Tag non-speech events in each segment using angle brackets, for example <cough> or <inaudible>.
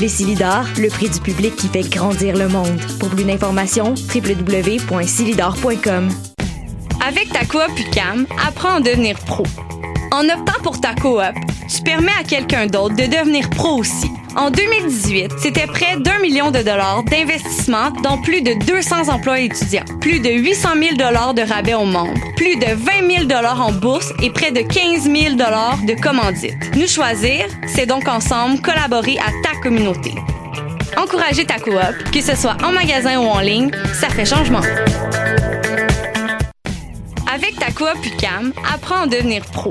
Les Silidors, le prix du public qui fait grandir le monde. Pour plus d'informations, www.silidor.com. Avec ta coop UCAM, apprends à devenir pro. En optant pour ta coop, tu permets à quelqu'un d'autre de devenir pro aussi. En 2018, c'était près d'un million de dollars d'investissement dans plus de 200 emplois étudiants, plus de 800 000 dollars de rabais aux membres, plus de 20 000 dollars en bourse et près de 15 000 dollars de commandites. Nous choisir, c'est donc ensemble collaborer à ta communauté. Encourager ta coop, que ce soit en magasin ou en ligne, ça fait changement. Avec ta coop UCAM, apprends à devenir pro.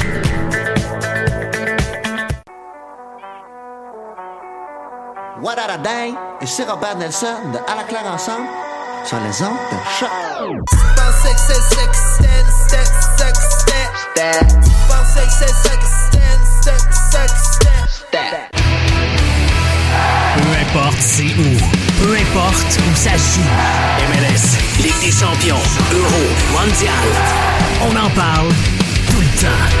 What a dang! Ici Robert Nelson de À la claire ensemble sur les ondes de choc. Peu importe c'est où, peu importe où ça se joue. MLS, Ligue des champions, Euro, Mondial. On en parle tout le temps.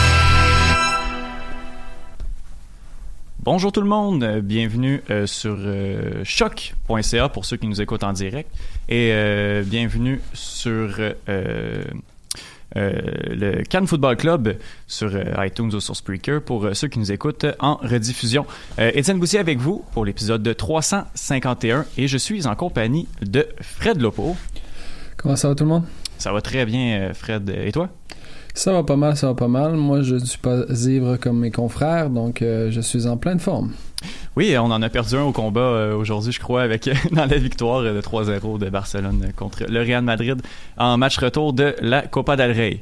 Bonjour tout le monde, euh, bienvenue euh, sur euh, choc.ca pour ceux qui nous écoutent en direct et euh, bienvenue sur le Cannes Football Club sur iTunes ou sur Spreaker pour ceux qui nous écoutent en rediffusion. Étienne Boussier avec vous pour l'épisode de 351 et je suis en compagnie de Fred Lopo. Comment ça va tout le monde? Ça va très bien Fred, et toi? Ça va pas mal, ça va pas mal. Moi, je ne suis pas ivre comme mes confrères, donc euh, je suis en pleine forme. Oui, on en a perdu un au combat euh, aujourd'hui, je crois, avec <laughs> dans la victoire de 3-0 de Barcelone contre le Real Madrid en match retour de la Copa del Rey.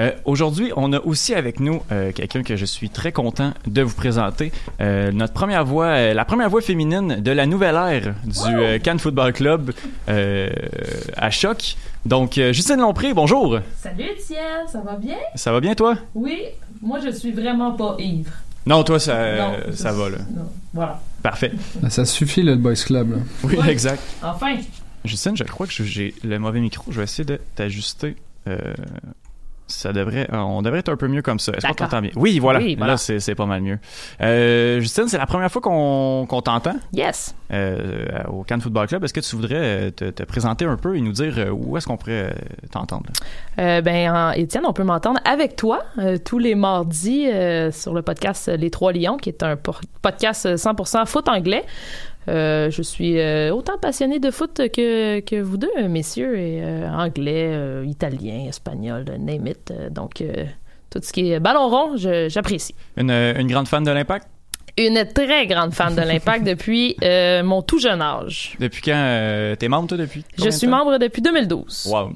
Euh, Aujourd'hui, on a aussi avec nous euh, quelqu'un que je suis très content de vous présenter. Euh, notre première voix, euh, la première voix féminine de la nouvelle ère du euh, Cannes Football Club euh, à choc. Donc, euh, Justine Lompré, bonjour. Salut Étienne, ça va bien? Ça va bien, toi? Oui, moi je suis vraiment pas ivre. Non, toi, ça, Non, ça va, là. Non, voilà. Parfait. Ben, Ça suffit, là, le Boys Club. là. Oui, Ouais. exact. Enfin, Justine, je crois que j'ai le mauvais micro. Je vais essayer de t'ajuster. Euh, ça devrait, euh, on devrait être un peu mieux comme ça. Est-ce qu'on t'entend bien? Oui, voilà. Oui, voilà. Là, c'est pas mal mieux. Euh, Justine, c'est la première fois qu'on t'entend? Yes. euh, au Cannes Football Club. Est-ce que tu voudrais te, te présenter un peu et nous dire où est-ce qu'on pourrait t'entendre? Euh, ben, en- Étienne, on peut m'entendre avec toi tous les mardis sur le podcast Les Trois Lions, qui est un podcast 100% foot anglais. Euh, je suis euh, autant passionné de foot que, que vous deux, messieurs, et euh, anglais, italien, espagnol, name it. Donc, tout ce qui est ballon rond, j'apprécie. Une, une grande fan de l'Impact? Une très grande fan de l'Impact depuis mon tout jeune âge. Depuis quand t'es membre, toi, depuis? Je suis membre depuis 2012. Wow.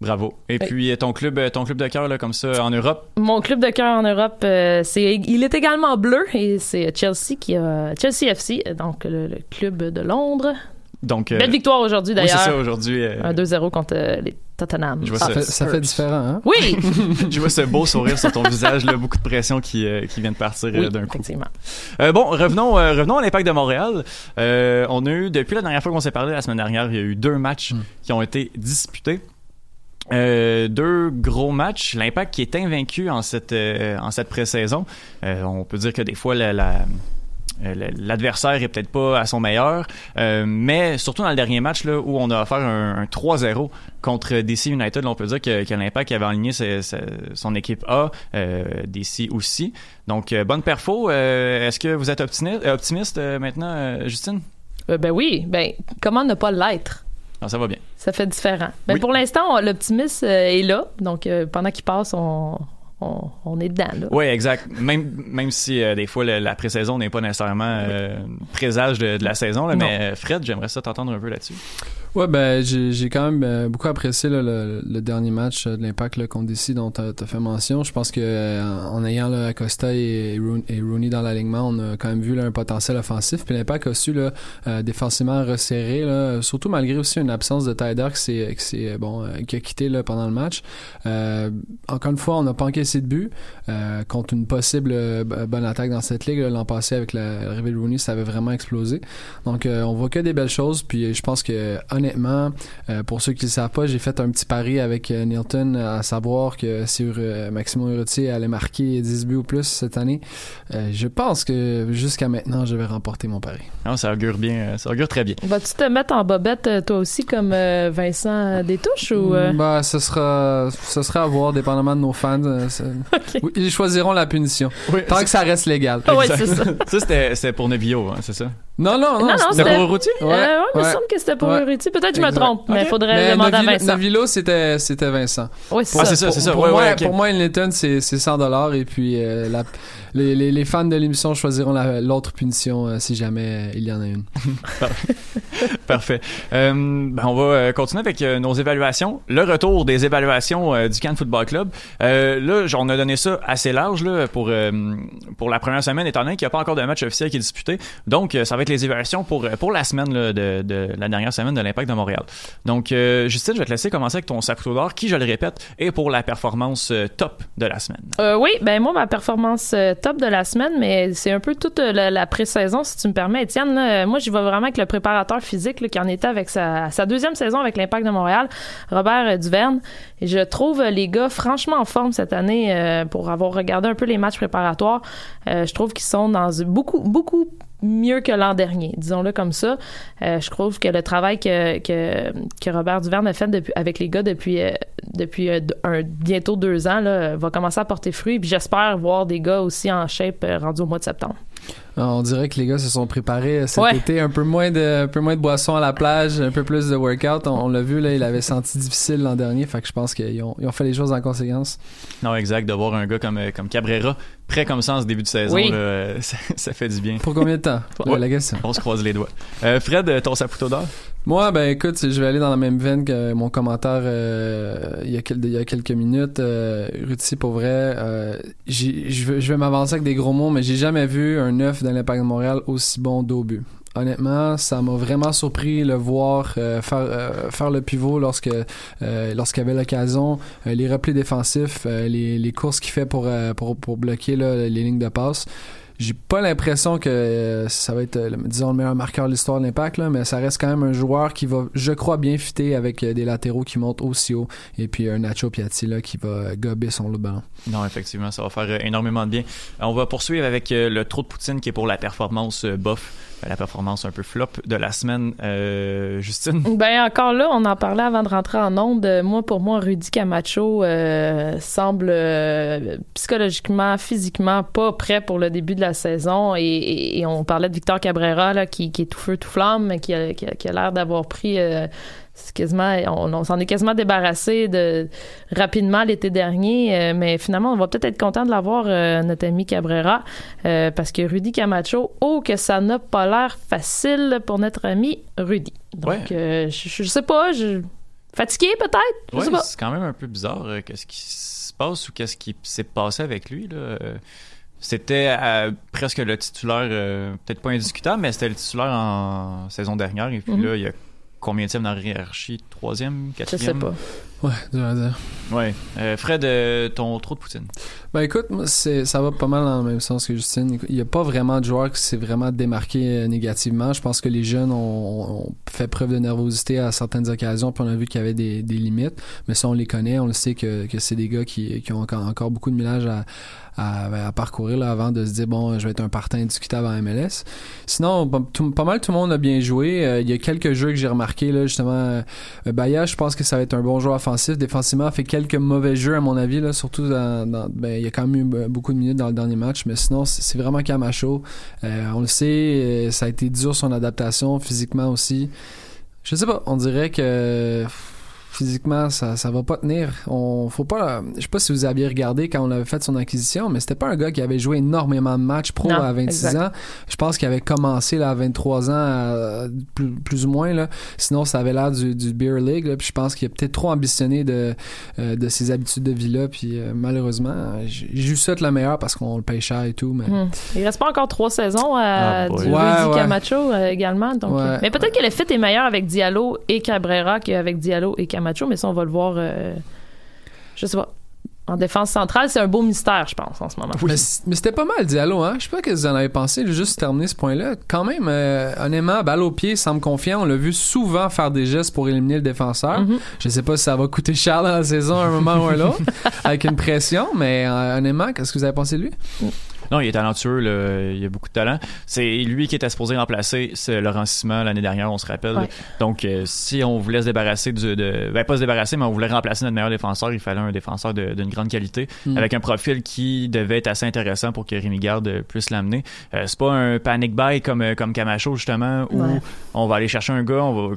Bravo. Et Oui. puis, ton club, euh, ton club de cœur, là, comme ça, en Europe? Mon club de cœur en Europe, euh, c'est, il est également bleu et c'est Chelsea qui a Chelsea FC, donc le, le club de Londres. Donc, euh, Belle victoire aujourd'hui oui, c'est d'ailleurs. ça aujourd'hui. euh, Un 2-0 contre euh, les Tottenham. Je vois Ça ça. fait, ça fait différent, hein? Oui, <laughs> je vois ce beau sourire sur ton visage, là, beaucoup de pression qui, euh, qui vient de partir oui d'un coup. effectivement. Euh, bon, revenons, euh, revenons à l'Impact de Montréal. Euh, on a eu, depuis la dernière fois qu'on s'est parlé, la semaine dernière, il y a eu deux matchs qui ont été disputés. Euh, deux gros matchs. L'Impact qui est invaincu en cette, euh, en cette pré-saison. Euh, on peut dire que des fois, la, la- euh, l'adversaire est peut-être pas à son meilleur, euh, mais surtout dans le dernier match là, où on a offert un, un 3-0 contre DC United, là, on peut dire que, que l'Impact avait aligné ses- ses- son équipe A, euh, DC aussi. Donc, euh, bonne perfo. Euh, Est-ce que vous êtes optimiste, euh, optimiste euh, maintenant, Justine? Ben oui, ben comment ne pas l'être? Ça va bien. Ça fait différent. Ben Oui. pour l'instant, l'optimisme euh, est là. Donc euh, pendant qu'il passe, on, on, on est dedans. Là. Oui, exact. Même, même si euh, des fois le- la pré-saison n'est pas nécessairement euh, présage de, de la saison, là, mais Fred, j'aimerais ça t'entendre un peu là-dessus. Ouais, ben, j'ai quand même euh, beaucoup apprécié le, dernier match euh, de l'Impact contre DC dont tu as, fait mention. Je pense que euh, en ayant Acosta et, et Rooney dans l'alignement, on a quand même vu un potentiel offensif. Puis l'Impact a su là, défensivement resserrer, surtout malgré aussi une absence de Tyder qui, qui, qui a quitté pendant le match. Encore une fois, on n'a pas encaissé de but contre une possible bonne attaque dans cette ligue. L'an passé, avec la- l'arrivée de Rooney, ça avait vraiment explosé. Donc, on voit que des belles choses. Puis, je pense que, honnêtement, euh, pour ceux qui ne le savent pas, j'ai fait un petit pari avec euh, Nilton, à savoir que si euh, Maximo Urruti allait marquer 10 buts ou plus cette année, euh, je pense que jusqu'à maintenant, je vais remporter mon pari. Non, ça augure bien, euh, ça augure très bien. Vas-tu te mettre en bobette euh, toi aussi comme euh, Vincent Détouche ou euh? Bah, ce sera, ce sera à voir, dépendamment de nos fans. euh, <laughs> ils choisiront la punition. Oui, Tant que ça reste légal. Ah c'est ça. ça, c'était c'était pour Nebio, hein, c'est ça? Non, non, non. Non, c'était- pour Routier? Euh, ouais, il me ouais. semble que c'était pour Ouais. Urruti. Peut-être que je me trompe, mais il faudrait Mais demander à Novilo, Vincent. Novilo, c'était, c'était Vincent. Oui, c'est Ah, ça. c'est ça, Pour- c'est ça. Pour, Ouais, moi, ouais, ok. pour moi, Nilton, c'est, c'est 100 dollars et puis euh, la- les, les, les fans de l'émission choisiront la- l'autre punition euh, si jamais euh, il y en a une. <laughs> <laughs> Parfait. Euh, ben, on va continuer avec euh, nos évaluations. Le retour des évaluations euh, du Cannes Football Club. Euh, là, on a donné ça assez large là, pour, euh, pour la première semaine, étant donné qu'il n'y a pas encore de match officiel qui est disputé. Donc, euh, ça va être les évaluations pour, euh, pour la semaine de, de la dernière semaine de l'Impact de Montréal. Donc, euh, Justine, je vais te laisser commencer avec ton sac d'or, qui, je le répète, est pour la performance euh, top de la semaine. Oui, ben moi, ma performance top de la semaine, mais c'est un peu toute la, pré-saison, si tu me permets, Étienne. moi, j'y vais vraiment avec le préparateur physique qui en était avec sa, deuxième saison avec l'Impact de Montréal, Robert Duverne. Je trouve les gars franchement en forme cette année pour avoir regardé un peu les matchs préparatoires. Je trouve qu'ils sont dans beaucoup, beaucoup mieux que l'an dernier, disons-le comme ça. Euh, je trouve que le travail que, que, que Robert Duverne a fait depuis, avec les gars depuis, euh, depuis euh, un, bientôt deux ans là, va commencer à porter fruit. Puis j'espère voir des gars aussi en shape rendus au mois de septembre. Euh, On dirait que les gars se sont préparés euh, cet Ouais. été. Un peu moins de, un peu moins de boissons à la plage, un peu plus de workout. On, on l'a vu, là, il avait senti difficile l'an dernier. Fait que je pense qu'ils ont, ils ont fait les choses en conséquence. Non, exact, de voir un gars comme, euh, comme Cabrera, prêt comme ça en ce début de saison, Oui. là, euh, <laughs> ça, ça fait du bien. Pour combien de temps? Ouais. La question. On se croise les doigts. Euh, Fred, ton saputo d'or? Moi, ben écoute, je vais aller dans la même veine que mon commentaire euh, il, y a quelques minutes. Euh, Ruti, pour vrai, euh, je vais, m'avancer avec des gros mots, mais j'ai jamais vu un neuf dans l'Impact de Montréal aussi bon d'au but. Honnêtement, ça m'a vraiment surpris le voir euh, faire euh, faire le pivot lorsque euh, lorsqu'il avait l'occasion, euh, les replis défensifs, euh, les, les courses qu'il fait pour, euh, pour pour bloquer là, les lignes de passe. J'ai pas l'impression que ça va être, euh, le- disons, le meilleur marqueur de l'histoire de l'Impact, là, mais ça reste quand même un joueur qui va, je crois, bien fitter avec euh, des latéraux qui montent aussi haut et puis un Nacho Piatti là, qui va gober son lot de ballon. Non, effectivement, ça va faire euh, énormément de bien. On va poursuivre avec le trou de poutine qui est pour la performance bof, la performance un peu flop de la semaine. Euh, Justine? <laughs> Ben encore là, on en parlait avant de rentrer en onde. Moi, pour moi, Rudy Camacho euh, semble euh, psychologiquement, physiquement pas prêt pour le début de la saison. Et, et- et on parlait de Victor Cabrera là, qui, qui est tout feu tout flamme, mais qui a, qui a- qui a l'air d'avoir pris euh, quasiment, on, on s'en est quasiment débarrassé de rapidement l'été dernier, euh, mais finalement, on va peut-être être content de l'avoir, euh, notre ami Cabrera, euh, parce que Rudy Camacho, oh que ça n'a pas l'air facile pour notre ami Rudy. Donc, Ouais. je, je sais pas, je fatigué peut-être, Ouais, c'est quand même un peu bizarre. qu'est-ce qui se passe ou qu'est-ce qui s'est passé avec lui? Là? C'était euh, presque le titulaire, euh, peut-être pas indiscutable, mais c'était le titulaire en saison dernière. Et puis Mhm. là, il y a combien de dans la hiérarchie Troisième, Je sais quatrième? pas. Ouais, dur à dire. Ouais. Euh, Fred, euh, ton trop de poutine. Ben écoute, c'est, ça va pas mal dans le même sens que Justine. Il y a pas vraiment de joueur qui s'est vraiment démarqué euh, négativement. Je pense que les jeunes ont, ont fait preuve de nervosité à certaines occasions, puis on a vu qu'il y avait des, des limites. Mais ça, on les connaît. On le sait que, que c'est des gars qui, qui ont encore, encore beaucoup de millage à, à, à parcourir là, avant de se dire bon, je vais être un partant indiscutable en MLS. Sinon, tout- pas mal tout le monde a bien joué. Euh, il y a quelques jeux que j'ai remarqué là, justement. Euh, Baya, je pense que ça va être un bon joueur offensif. Défensivement, a fait quelques mauvais jeux à mon avis là, surtout dans, ben, il y a quand même eu beaucoup de minutes dans le dernier match, mais sinon c'est c'est vraiment Camacho. Euh, on le sait, euh, ça a été dur son adaptation physiquement aussi. Je sais pas, on dirait que physiquement ça ça va pas tenir. On faut pas je sais pas si vous aviez regardé quand on avait fait son acquisition, mais c'était pas un gars qui avait joué énormément de matchs pro Non, à 26 exact. ans. Je pense qu'il avait commencé là, à 23 ans à- plus, plus ou moins là. Sinon ça avait l'air du, du beer league là, puis je pense qu'il a peut-être trop ambitionné de euh, de ses habitudes de vie là puis euh, malheureusement je lui souhaite le meilleur parce qu'on le paye cher et tout mais Hmm. Il reste pas encore trois saisons à Ah, du Ouais, ouais. Camacho euh, également. Donc, Ouais. mais peut-être que le fit est meilleur avec Diallo et Cabrera qu'avec Diallo et Camacho, mais ça, on va le voir. euh, je sais pas. En défense centrale, c'est un beau mystère, je pense, en ce moment. Mais, c'était pas mal Diallo, hein? Je sais pas que vous en avez pensé, juste terminé ce point-là. Quand même, euh, honnêtement, balle au pied, semble confiant. On l'a vu souvent faire des gestes pour éliminer le défenseur. Mhm. Je sais pas si ça va coûter cher dans la saison à un moment ou à l'autre, <laughs> avec une pression, mais euh, honnêtement, qu'est-ce que vous avez pensé de lui? Non, il est talentueux, là. il a beaucoup de talent. C'est lui qui était supposé remplacer Laurent Simon l'année dernière, on se rappelle. Ouais. Donc, euh, si on voulait se débarrasser du, de, ben pas se débarrasser, mais on voulait remplacer notre meilleur défenseur, il fallait un défenseur d'une grande qualité, Mm. avec un profil qui devait être assez intéressant pour que Rémi Garde puisse l'amener. Euh, c'est pas un panic buy comme euh, comme Camacho justement, où Ouais. on va aller chercher un gars, on va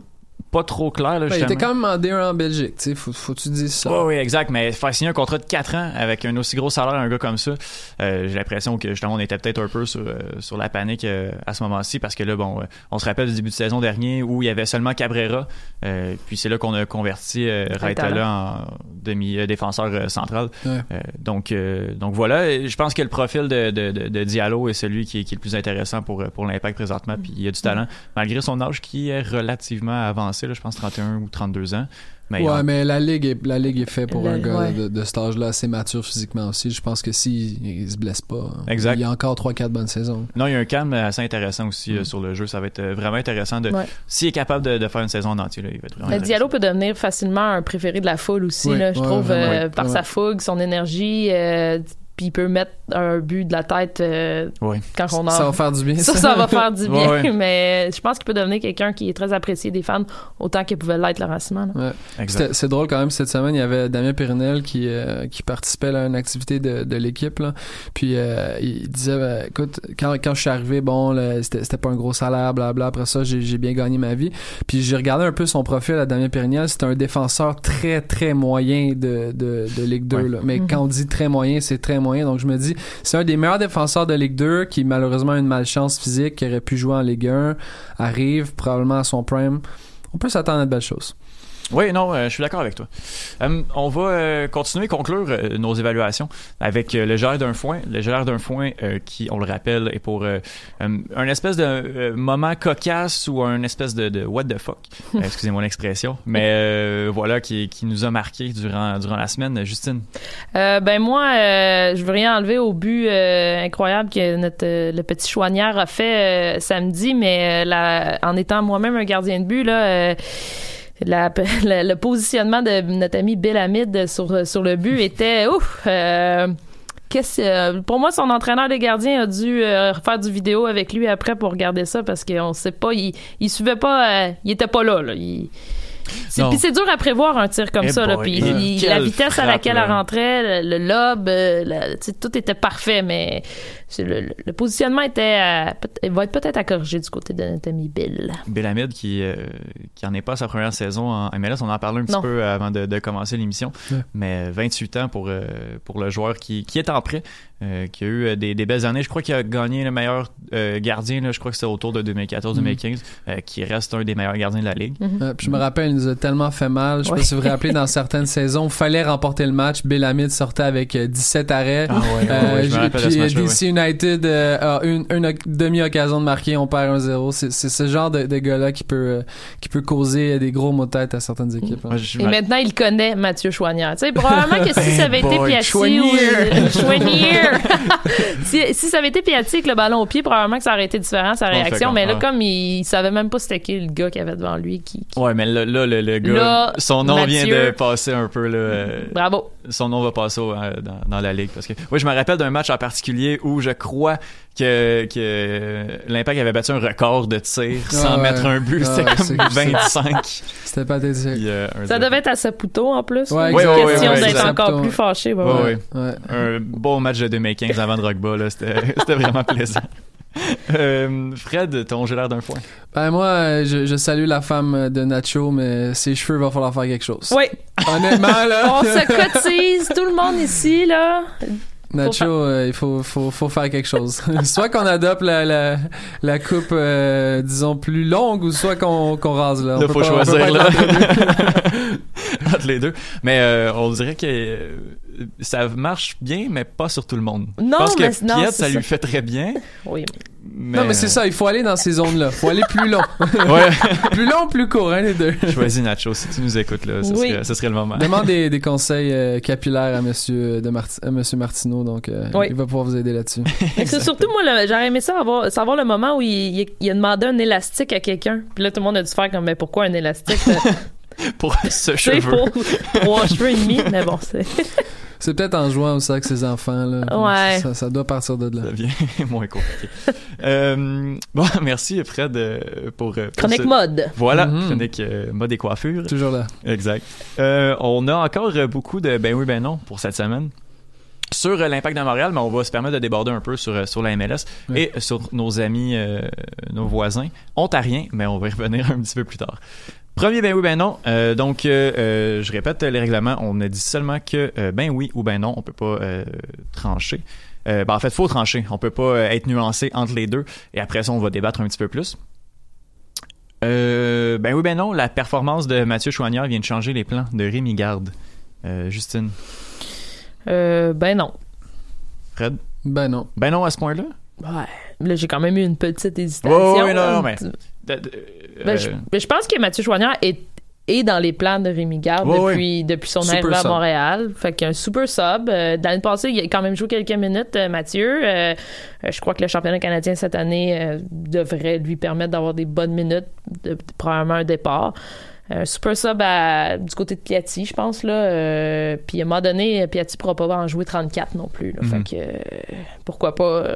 pas trop clair là, Ben, il était quand même en D1 en Belgique, tu sais, faut, faut que tu dises ça. Oui, oui, exact. Mais faire signer un contrat de 4 ans avec un aussi gros salaire à un gars comme ça, euh, j'ai l'impression que justement on était peut-être un peu sur, euh, sur la panique euh, à ce moment-ci parce que là, bon, euh, on se rappelle du début de saison dernier où il y avait seulement Cabrera, euh, puis c'est là qu'on a converti euh, Raitala en demi-défenseur euh, central. Ouais. Euh, donc, euh, donc voilà, je pense que le profil de, de, de, de Diallo est celui qui est, qui est le plus intéressant pour, pour l'impact présentement. Puis il a du talent, malgré son âge qui est relativement avancé, là, je pense 31 ou 32 ans. Mais ouais, mais la ligue est, la ligue est faite pour La- un gars ouais. de, de cet âge-là assez mature physiquement aussi. Je pense que s'il il se blesse pas, Exact. il y a encore 3-4 bonnes saisons. Non, il y a un calme assez intéressant aussi euh, sur le jeu. Ça va être euh, vraiment intéressant de. Ouais. S'il est capable de, de faire une saison en entier, là, il va être vraiment. Diallo peut devenir facilement un préféré de la foule aussi, Oui, là, je ouais, trouve, vraiment, euh, oui. par sa fougue, son énergie. euh, puis il peut mettre un but de la tête euh, quand on a. Ça va faire du bien. <laughs> ça, ça va faire du bien, Ouais, ouais. <laughs> mais je pense qu'il peut devenir quelqu'un qui est très apprécié des fans autant qu'il pouvait l'être. Exact. C'était- C'est drôle quand même cette semaine, il y avait Damien Périnel qui euh, qui participait à une activité de, de l'équipe là. Puis euh, il disait ben, écoute quand, quand je suis arrivé bon c'était c'était pas un gros salaire blabla après ça j'ai bien gagné ma vie. Puis j'ai regardé un peu son profil à Damien Périnel, c'était un défenseur très très moyen de de, de Ligue 2 Ouais. là. Mais quand on dit très moyen, c'est très moyen. Donc je me dis c'est un des meilleurs défenseurs de Ligue 2 qui malheureusement a une malchance physique qui aurait pu jouer en Ligue 1 arrive probablement à son prime. On peut s'attendre à de belles choses. Oui, non, euh, je suis d'accord avec toi. Euh, on va euh, continuer, conclure euh, nos évaluations avec euh, le gérard d'un foin. Le gérard d'un foin euh, qui, on le rappelle, est pour euh, euh, un espèce de euh, moment cocasse ou un espèce de, de what the fuck. Euh, <laughs> Excusez-moi l'expression. Mais euh, voilà, qui, qui nous a marqué durant, durant la semaine. Justine? Euh, ben moi, euh, je veux rien enlever au but euh, incroyable que notre euh, le petit chouanière a fait euh, samedi, mais euh, la- en étant moi-même un gardien de but là. La- <laughs> la- le positionnement de notre ami Bill Hamid sur, sur le but était ouf. euh, euh, pour moi, son entraîneur des gardiens a dû euh, faire du vidéo avec lui après pour regarder ça parce qu'on sait pas, il, il suivait pas, euh, il était pas là. là. Il- puis c'est dur à prévoir un tir comme Eh ça. Là, puis il- la vitesse à laquelle elle rentrait, le, le lob, la- tu sais, tout était parfait, mais le, le- le positionnement était à- peut- va être peut-être à corriger du côté de notre ami Bill. Belhamid qui, euh, qui en est pas à sa première saison en MLS. On en parlait un petit Non. peu avant de, de commencer l'émission. Ouais. Mais 28 ans pour, euh, pour le joueur qui, qui est en prêt, euh, qui a eu euh, des, des belles années. Je crois qu'il a gagné le meilleur euh, gardien. Là, je crois que c'était autour de 2014-2015, euh, qui reste un des meilleurs gardiens de la ligue. Ouais, puis je me rappelle, il nous a tellement fait mal. Je sais Ouais. pas si vous vous rappelez, dans certaines saisons, fallait remporter le match. Bill Hamid sortait avec euh, 17 arrêts. Ah ouais, Euh, ouais, je me rappelle ce United euh, a une, une oc- demi-occasion de marquer, on perd 1-0. C'est c'est ce genre de, de gars-là qui peut, euh, qui peut causer des gros maux de tête à certaines équipes. hein. Et maintenant, il connaît Mathieu Chouanière. Tu sais, probablement que si ça avait été Piatti ou... Chouanière. <laughs> Chouanière. <laughs> si, si ça avait été Piatti avec le ballon au pied, probablement que ça aurait été différent, sa réaction. Mais là, ouais. comme il, il savait même pas c'était qui le gars qu'il avait devant lui. Qui, qui- Ouais, mais là, là, le, le gars, Là, son nom vient de passer un peu. Là, euh, Bravo. Son nom va passer au- euh, dans, dans la ligue. Parce que, oui, je me rappelle d'un match en particulier où je crois que, que l'Impact avait battu un record de tir sans ouais. mettre un but. Ah C'était ouais, comme c'est- 25. C'était pas des Puis, euh, Ça zéro. devait être à Saputo en plus. Ouais. Ouais, ouais, Question d'être encore Saputo, plus fâché. ouais, Ouais, ouais. ouais. Ouais. Un beau match de 2015 avant Drogba. là. C'était <laughs> c'était vraiment plaisant. <laughs> Euh, Fred, ton j'ai l'air d'un foin. Ben moi, je, je salue la femme de Nacho, mais ses cheveux, va falloir faire quelque chose. Oui, Honnêtement, là. <laughs> on se cotise, tout le monde ici, là. Nacho, euh, il faut, faut, faut faire quelque chose. <laughs> soit qu'on adopte la, la, la coupe, euh, disons, plus longue, ou soit qu'on qu'on rase là. On Là, peut faut pas- on peut choisir pas là. entre les deux. entre les deux. Mais euh, on dirait que euh, ça marche bien, mais pas sur tout le monde. Non, Je pense que mais- non, ça, ça. lui fait très bien. <laughs> Oui. Mais, Non, mais c'est ça, il faut aller dans ces zones-là. faut aller plus long. <laughs> Ouais. <laughs> plus long, plus court, hein, les deux? Choisis Nacho si tu nous écoutes là, ce, Oui. serait, ce serait le moment. Demande des, des conseils euh, capillaires à monsieur, de Marti- à monsieur Martineau, donc euh, Oui. il va pouvoir vous aider là-dessus. Mais c'est surtout, moi, j'aurais aimé ça avoir, savoir le moment où il, il, il a demandé un élastique à quelqu'un. Puis là, tout le monde a dû faire comme, mais pourquoi un élastique? Pour ce cheveu. pour trois cheveux et demi, mais bon, c'est. C'est peut-être en jouant aussi avec ses enfants. Là. Ouais. Ça, ça doit partir de là. Ça devient <laughs> moins compliqué. Euh, bon, <laughs> merci Fred euh, pour, euh, pour Chronique ce- mode. Voilà, Mhm. chronique euh, mode et coiffure. Toujours là. Exact. Euh, on a encore beaucoup de ben oui, ben non pour cette semaine. Sur l'impact de Montréal, mais on va se permettre de déborder un peu sur, sur la MLS et sur nos amis, euh, nos voisins ontariens, mais on va y revenir <laughs> un petit peu plus tard. Premier ben oui, ben non. Euh, donc, euh, euh, je répète les règlements. On a dit seulement que euh, ben oui ou ben non, on peut pas euh, trancher. Euh, ben, en fait, faut trancher. On peut pas être nuancé entre les deux. Et après ça, on va débattre un petit peu plus. Euh, ben oui, ben non. La performance de Mathieu Chouanière vient de changer les plans de Rémi Garde. Euh, Justine, Euh, ben non. Fred? Ben non. Ben non à ce point-là? Ouais. Là, j'ai quand même eu une petite hésitation. Ouais, ouais, non, non, mais- De- de- Ben, euh, je, ben, je pense que Mathieu Chouanière est, est dans les plans de Rémi Garde depuis, depuis son Super arrivée à sub. Montréal. Fait qu'un super sub. Euh, L'année passée, il a quand même joué quelques minutes, euh, Mathieu. Euh, je crois que le championnat canadien cette année devrait lui permettre d'avoir des bonnes minutes, de, probablement un départ. Un super sub à- du côté de Piatti, je pense. là. Euh, puis à un moment donné, Piatti ne pourra pas en jouer 34 non plus. là. Mhm. Fait que euh, pourquoi pas.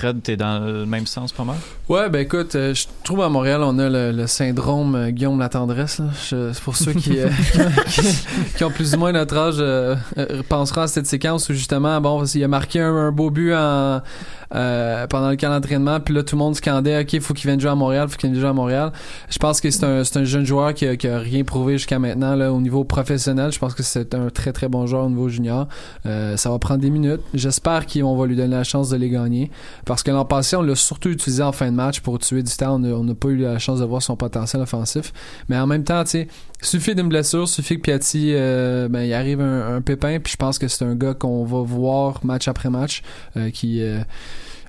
Fred, t'es dans le même sens pas mal? Ouais, ben écoute, euh, je trouve à Montréal, on a le, syndrome euh, Guillaume la tendresse. C'est pour ceux qui, euh, <laughs> qui, qui ont plus ou moins notre âge euh, penseront à cette séquence où justement, bon, il a marqué un beau but en, euh, pendant le camp d'entraînement, puis là tout le monde scandait, ok, faut qu'il vienne jouer à Montréal, faut qu'il vienne jouer à Montréal. Je pense que c'est un, un jeune joueur qui a, qui a rien prouvé jusqu'à maintenant là, au niveau professionnel. Je pense que c'est un très très bon joueur au niveau junior. Euh, ça va prendre des minutes. J'espère qu'on va lui donner la chance de les gagner. Parce que l'an passé, on l'a surtout utilisé en fin de match pour tuer du temps. On n'a pas eu la chance de voir son potentiel offensif. Mais en même temps, tu sais, suffit d'une blessure, suffit que Piatti, euh, ben, il arrive un, un pépin. Puis je pense que c'est un gars qu'on va voir match après match. euh, qui, euh,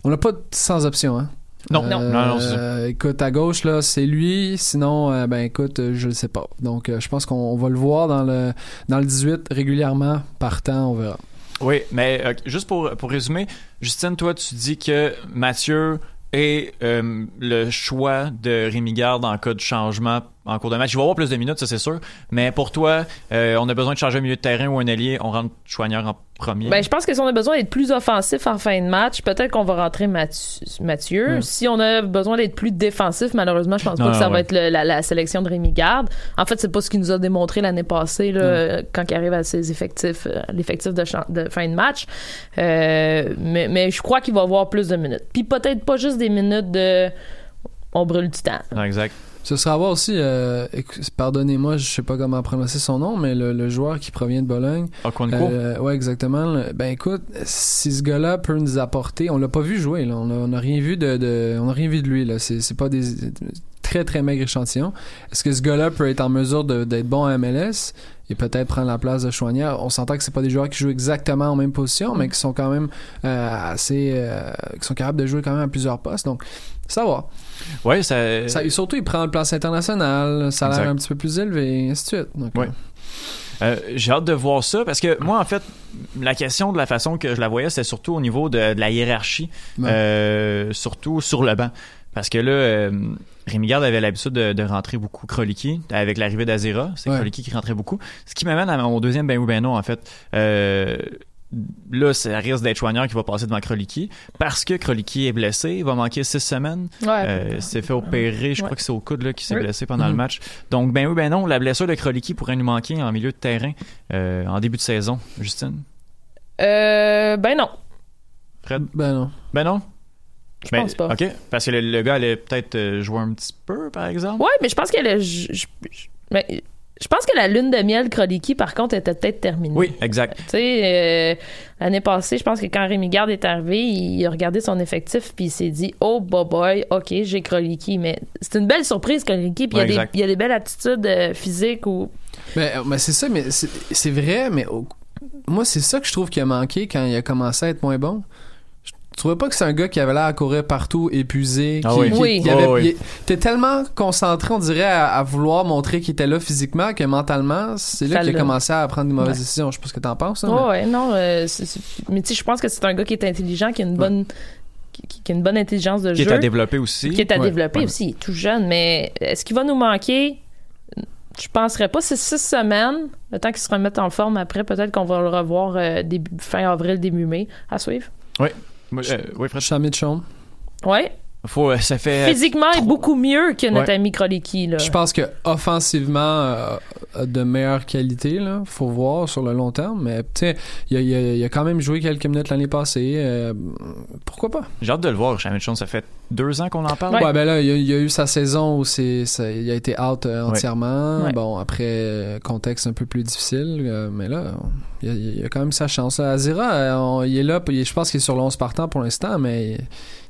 on n'a pas de sans option, hein. Non, non, non, non, écoute, à gauche, là, c'est lui. Sinon, ben écoute, je le sais pas. Donc, je pense qu'on on va le voir dans le, dans le 18 régulièrement. Partant, on verra. Oui, mais juste pour, pour résumer, Justine, toi, tu dis que Mathieu est euh, le choix de Rémi Garde en cas de changement en cours de match. Il va avoir plus de minutes, ça c'est sûr. Mais pour toi, euh, on a besoin de changer un milieu de terrain ou un allié, on rentre Chouanière en premier. Ben, je pense que si on a besoin d'être plus offensif en fin de match, peut-être qu'on va rentrer Mathieu. Mathieu. Si on a besoin d'être plus défensif, malheureusement, je pense Non, pas que ça va être le- la, la sélection de Rémi Garde. En fait, c'est pas ce qu'il nous a démontré l'année passée, là, quand il arrive à ses effectifs, euh, l'effectif de, de fin de match. Euh, mais, mais je crois qu'il va avoir plus de minutes. Puis peut-être pas juste des minutes de on brûle du temps. Exact. Ce sera à voir aussi, euh, pardonnez-moi, je sais pas comment prononcer son nom, mais le, le joueur qui provient de Bologne. Euh, ouais, exactement. Ben écoute, si ce gars-là peut nous apporter, on l'a pas vu jouer, là. On a, on a rien vu de, de- on a rien vu de lui, là. C'est, pas des très très maigre échantillon. Est-ce que ce gars-là peut être en mesure d'être bon à MLS et peut-être prendre la place de Chouanière? On s'entend que c'est pas des joueurs qui jouent exactement en même position, mais qui sont quand même euh, assez, euh, qui sont capables de jouer quand même à plusieurs postes. Donc, ça va. Ouais, ça. Surtout, il prend le place international, ça a l'air un petit peu plus élevé, et ainsi de suite. Donc, Ouais. Euh, j'ai hâte de voir ça parce que moi, en fait, la question de la façon que je la voyais, c'est surtout au niveau de, de la hiérarchie, Ouais. euh, surtout sur le banc. Parce que là, euh, Rémi Garde avait l'habitude de, de rentrer beaucoup Kroliki avec l'arrivée d'Azera. C'est Ouais. Kroliki qui rentrait beaucoup. Ce qui m'amène à mon deuxième ben oui, ben non, en fait. Là, ça risque d'être Chouanière qui va passer devant Kroliki parce que Kroliki est blessé. Il va manquer six semaines. Ouais. Euh, s'est fait opérer, je Ouais. crois que c'est au coude là, qui s'est Oui. blessé pendant Mhm. le match. Donc, ben oui, ben non, la blessure de Kroliki pourrait nous manquer en milieu de terrain euh, en début de saison. Justine? Euh, ben non. Fred? Ben non. Ben non? Je Ben, pense pas. OK. Parce que le, le gars allait peut-être euh, jouer un petit peu, par exemple. Ouais, mais je pense que le, je, je- je- mais je pense que la lune de miel Kroliki, par contre, était peut-être terminée. Oui, exact. Tu sais, euh, l'année passée, je pense que quand Rémi Garde est arrivé, il a regardé son effectif puis il s'est dit Oh, boy, boy, OK, j'ai Kroliki. Mais c'est une belle surprise, Kroliki. Puis il y a Ouais, des- exact. il y, a des belles attitudes euh, physiques ou. Mais, mais c'est ça, mais c'est vrai, mais moi, c'est ça que je trouve qui a manqué quand il a commencé à être moins bon. Je trouvais pas que c'est un gars qui avait l'air à courir partout, épuisé. Ah qui, oui. qui- Oui. qui avait- Oh, oui. T'es tellement concentré, on dirait, à, à vouloir montrer qu'il était là physiquement que mentalement, c'est là qu'il a commencé à prendre des mauvaises Ouais. décisions. Je sais pas ce que t'en penses. hein, Ouais, mais- ouais, non. euh, mais tu sais, je pense que c'est un gars qui est intelligent, qui a une bonne. Qui, qui- qui a une bonne intelligence de Qui jeu. est à développer aussi. qui est à Ouais, développer ouais. aussi. Il est tout jeune, mais est-ce qu'il va nous manquer? Je penserais pas. C'est six semaines. Le temps qu'il se remette en forme après, peut-être qu'on va le revoir euh, début, fin avril, début mai. À suivre. Moi, euh, oui, Fred. De. Ouais. Faut, euh, ça fait. Physiquement, il est beaucoup mieux que notre Ouais. ami Kroliki. Là. Je pense que offensivement, euh, a de meilleure qualité, là. Faut voir sur le long terme. Mais, tu sais, il a, il a- il a quand même joué quelques minutes l'année passée. euh, pourquoi pas? J'ai hâte de le voir, Chamit Chon. Ça fait deux ans qu'on en parle. Ouais, ben là, il y, a, il y a eu sa saison où c'est, ça- il a été out euh, entièrement. Ouais. Bon, après, euh, contexte un peu plus difficile. euh, mais là, il y, a, il y a quand même sa chance. Azira, euh, on- il est là, je pense qu'il est sur le 11 partant pour l'instant, mais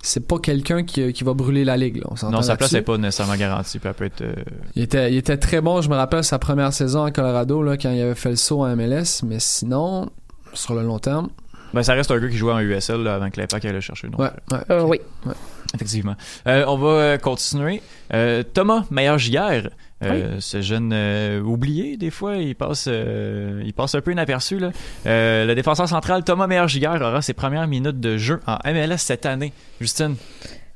c'est pas quelqu'un qui, qui va brûler la ligue. Là, on Non, sa place n'est pas nécessairement garantie. Puis elle peut être. euh, Il était, il était très bon, je me rappelle sa première saison à Colorado là, quand il avait fait le saut en MLS, mais sinon, sur le long terme, Ben, ça reste un gars qui jouait en USL là, avant que l'Impact aille le chercher. Ouais, ouais. Euh, oui. Effectivement. Euh, on va euh, continuer. Euh, Thomas Meilleur-Giguère, euh, ce jeune euh, oublié, des fois, il passe, euh, il passe un peu inaperçu. Là. Euh, le défenseur central Thomas Meilleur-Giguère aura ses premières minutes de jeu en MLS cette année. Justine,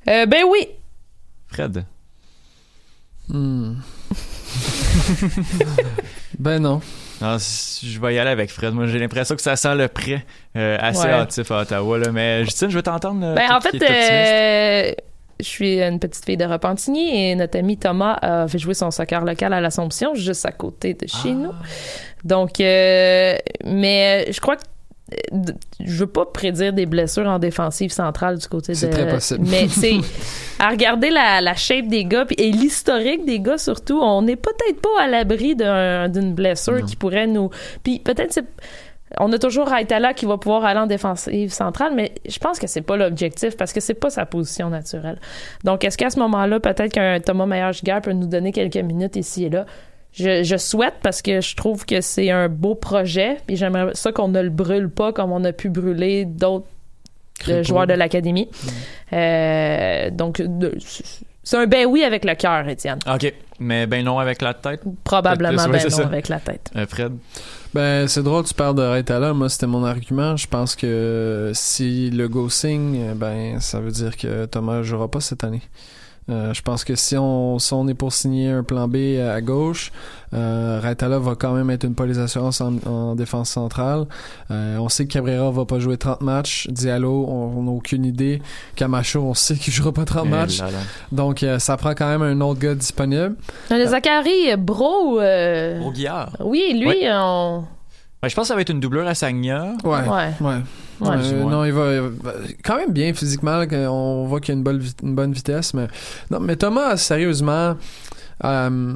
Euh, ben oui. Fred? Hmm. <laughs> ben non. Non, c- je vais y aller avec Fred. Moi, j'ai l'impression que ça sent le prêt euh, assez Ouais. hâtif à Ottawa. Là. Mais Justine, je vais t'entendre. là, Ben, en fait, euh, je suis une petite fille de Repentigny et notre ami Thomas a fait jouer son soccer local à l'Assomption, juste à côté de chez nous. Donc, euh, mais je crois que euh, je veux pas prédire des blessures en défensive centrale du côté de. C'est très possible. Mais <laughs> c'est à regarder la, la shape des gars et l'historique des gars surtout, on n'est peut-être pas à l'abri d'un- d'une blessure qui pourrait nous. Puis peut-être c'est on a toujours Raitala qui va pouvoir aller en défensive centrale, mais je pense que c'est pas l'objectif parce que c'est pas sa position naturelle. Donc, est-ce qu'à ce moment-là, peut-être qu'un Thomas Meyer-Giguère peut nous donner quelques minutes ici et là? Je, je souhaite parce que je trouve que c'est un beau projet et j'aimerais ça qu'on ne le brûle pas comme on a pu brûler d'autres euh, joueurs de l'académie. Euh, donc, c'est un ben oui avec le cœur, Étienne. OK. Mais ben non avec la tête? Probablement ben c'est non ça. avec la tête. Euh, Fred? Ben, c'est drôle, tu parles de Raitala. Moi, c'était mon argument. Je pense que si le go signe, ben, ça veut dire que Thomas jouera pas cette année. Euh, je pense que si on, si on est pour signer un plan B à gauche, euh, Raitala va quand même être une police d'assurance en, en défense centrale. Euh, on sait que Cabrera va pas jouer 30 matchs. Diallo, on n'a aucune idée. Camacho, on sait qu'il jouera pas 30 Eh matchs. là là. Donc, euh, ça prend quand même un autre gars disponible. Le Zachary Bro, euh, Guillard. oui, lui, Ouais. on... Ben, je pense que ça va être une doublure à Sagna. Ouais. Ouais. Ouais. Ouais. Euh, non, il va, il va- quand même bien physiquement. On voit qu'il y a une bonne, une bonne vitesse. Mais, non, mais Thomas, sérieusement, euh,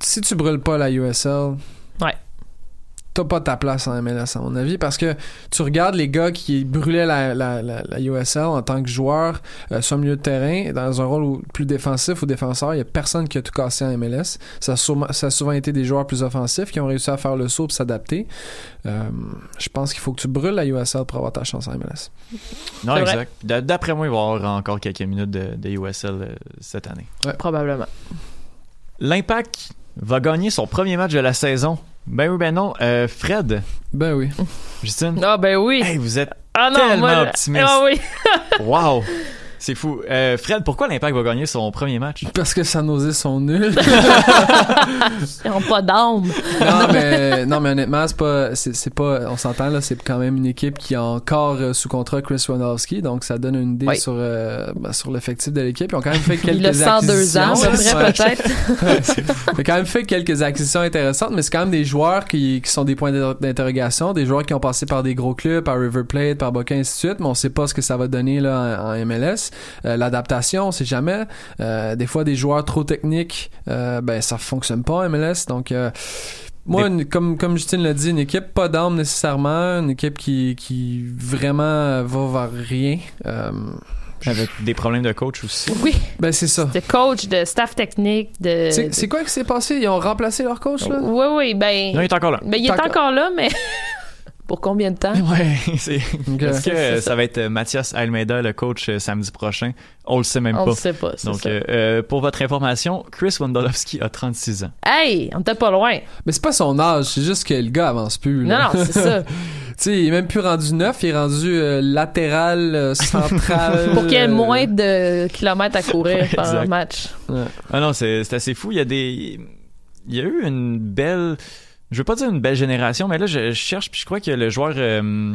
si tu brûles pas la USL. T'as pas ta place en MLS, à mon avis. Parce que tu regardes les gars qui brûlaient la, la, la, la USL en tant que joueur euh, sur le milieu de terrain, dans un rôle plus défensif ou défenseur, il y a personne qui a tout cassé en MLS. Ça a, sûrement- ça a souvent été des joueurs plus offensifs qui ont réussi à faire le saut et s'adapter. Euh, je pense qu'il faut que tu brûles la USL pour avoir ta chance en MLS. Non, exact. D- D'après moi, il va y avoir encore quelques minutes de, de USL euh, cette année. Probablement. L'Impact va gagner son premier match de la saison. Ben oui, ben non. Euh, Fred, Ben oui. Justine, Ah, ben oui. hey, vous êtes ah non, tellement moi, optimiste. Ah oui. Wow! <laughs> C'est fou. Euh, Fred, pourquoi l'Impact va gagner son premier match? Parce que San Jose sont nuls. <laughs> Ils n'ont pas d'âme. non, mais, non, mais honnêtement, c'est pas, c'est, c'est pas, on s'entend là, c'est quand même une équipe qui a encore euh, sous contrat Chris Wanowski, donc ça donne une idée Oui. sur, euh, ben, sur l'effectif de l'équipe. Ils ont quand même fait quelques <laughs> Il a 102 ans, à peu acquisitions. près, Ouais. peut-être. <laughs> Ils ont quand même fait quelques acquisitions intéressantes, mais c'est quand même des joueurs qui, qui sont des points d'inter- d'interrogation, des joueurs qui ont passé par des gros clubs, par River Plate, par Boca, ainsi de suite, mais on sait pas ce que ça va donner là en, en MLS. Euh, L'adaptation, on sait jamais. Euh, des fois, des joueurs trop techniques, euh, ben ça fonctionne pas en MLS, donc. euh, moi, une- comme, comme Justine l'a dit, une équipe pas d'armes nécessairement, une équipe qui, qui vraiment va vers rien. Euh, Avec des problèmes de coach aussi. Oui, ben c'est ça. de coach, de staff technique, de... C'est c'est quoi qui s'est passé? Ils ont remplacé leur coach, là? Oui, oui, ben... Non, il est encore là. ben, il est encore là, mais... Pour combien de temps? <laughs> Ouais, c'est. Est-ce que C'est ça. ça va être euh, Mathias Almeida, le coach, euh, samedi prochain? On le sait même On pas. ne sait pas, c'est Donc, ça. euh, pour votre information, Chris Wondolowski a 36 ans. Hey, on était pas loin. Mais c'est pas son âge, c'est juste que le gars avance plus. Non, là. non, c'est ça. <laughs> tu sais, il est même plus rendu neuf, il est rendu euh, latéral, euh, central. <laughs> Pour qu'il y ait moins de kilomètres à courir Ouais, par exact. match. Ah non, c'est c'est assez fou. Il y a des. Il y a eu une belle. Je veux pas dire une belle génération, mais là, je, je cherche, puis je crois que le joueur. euh,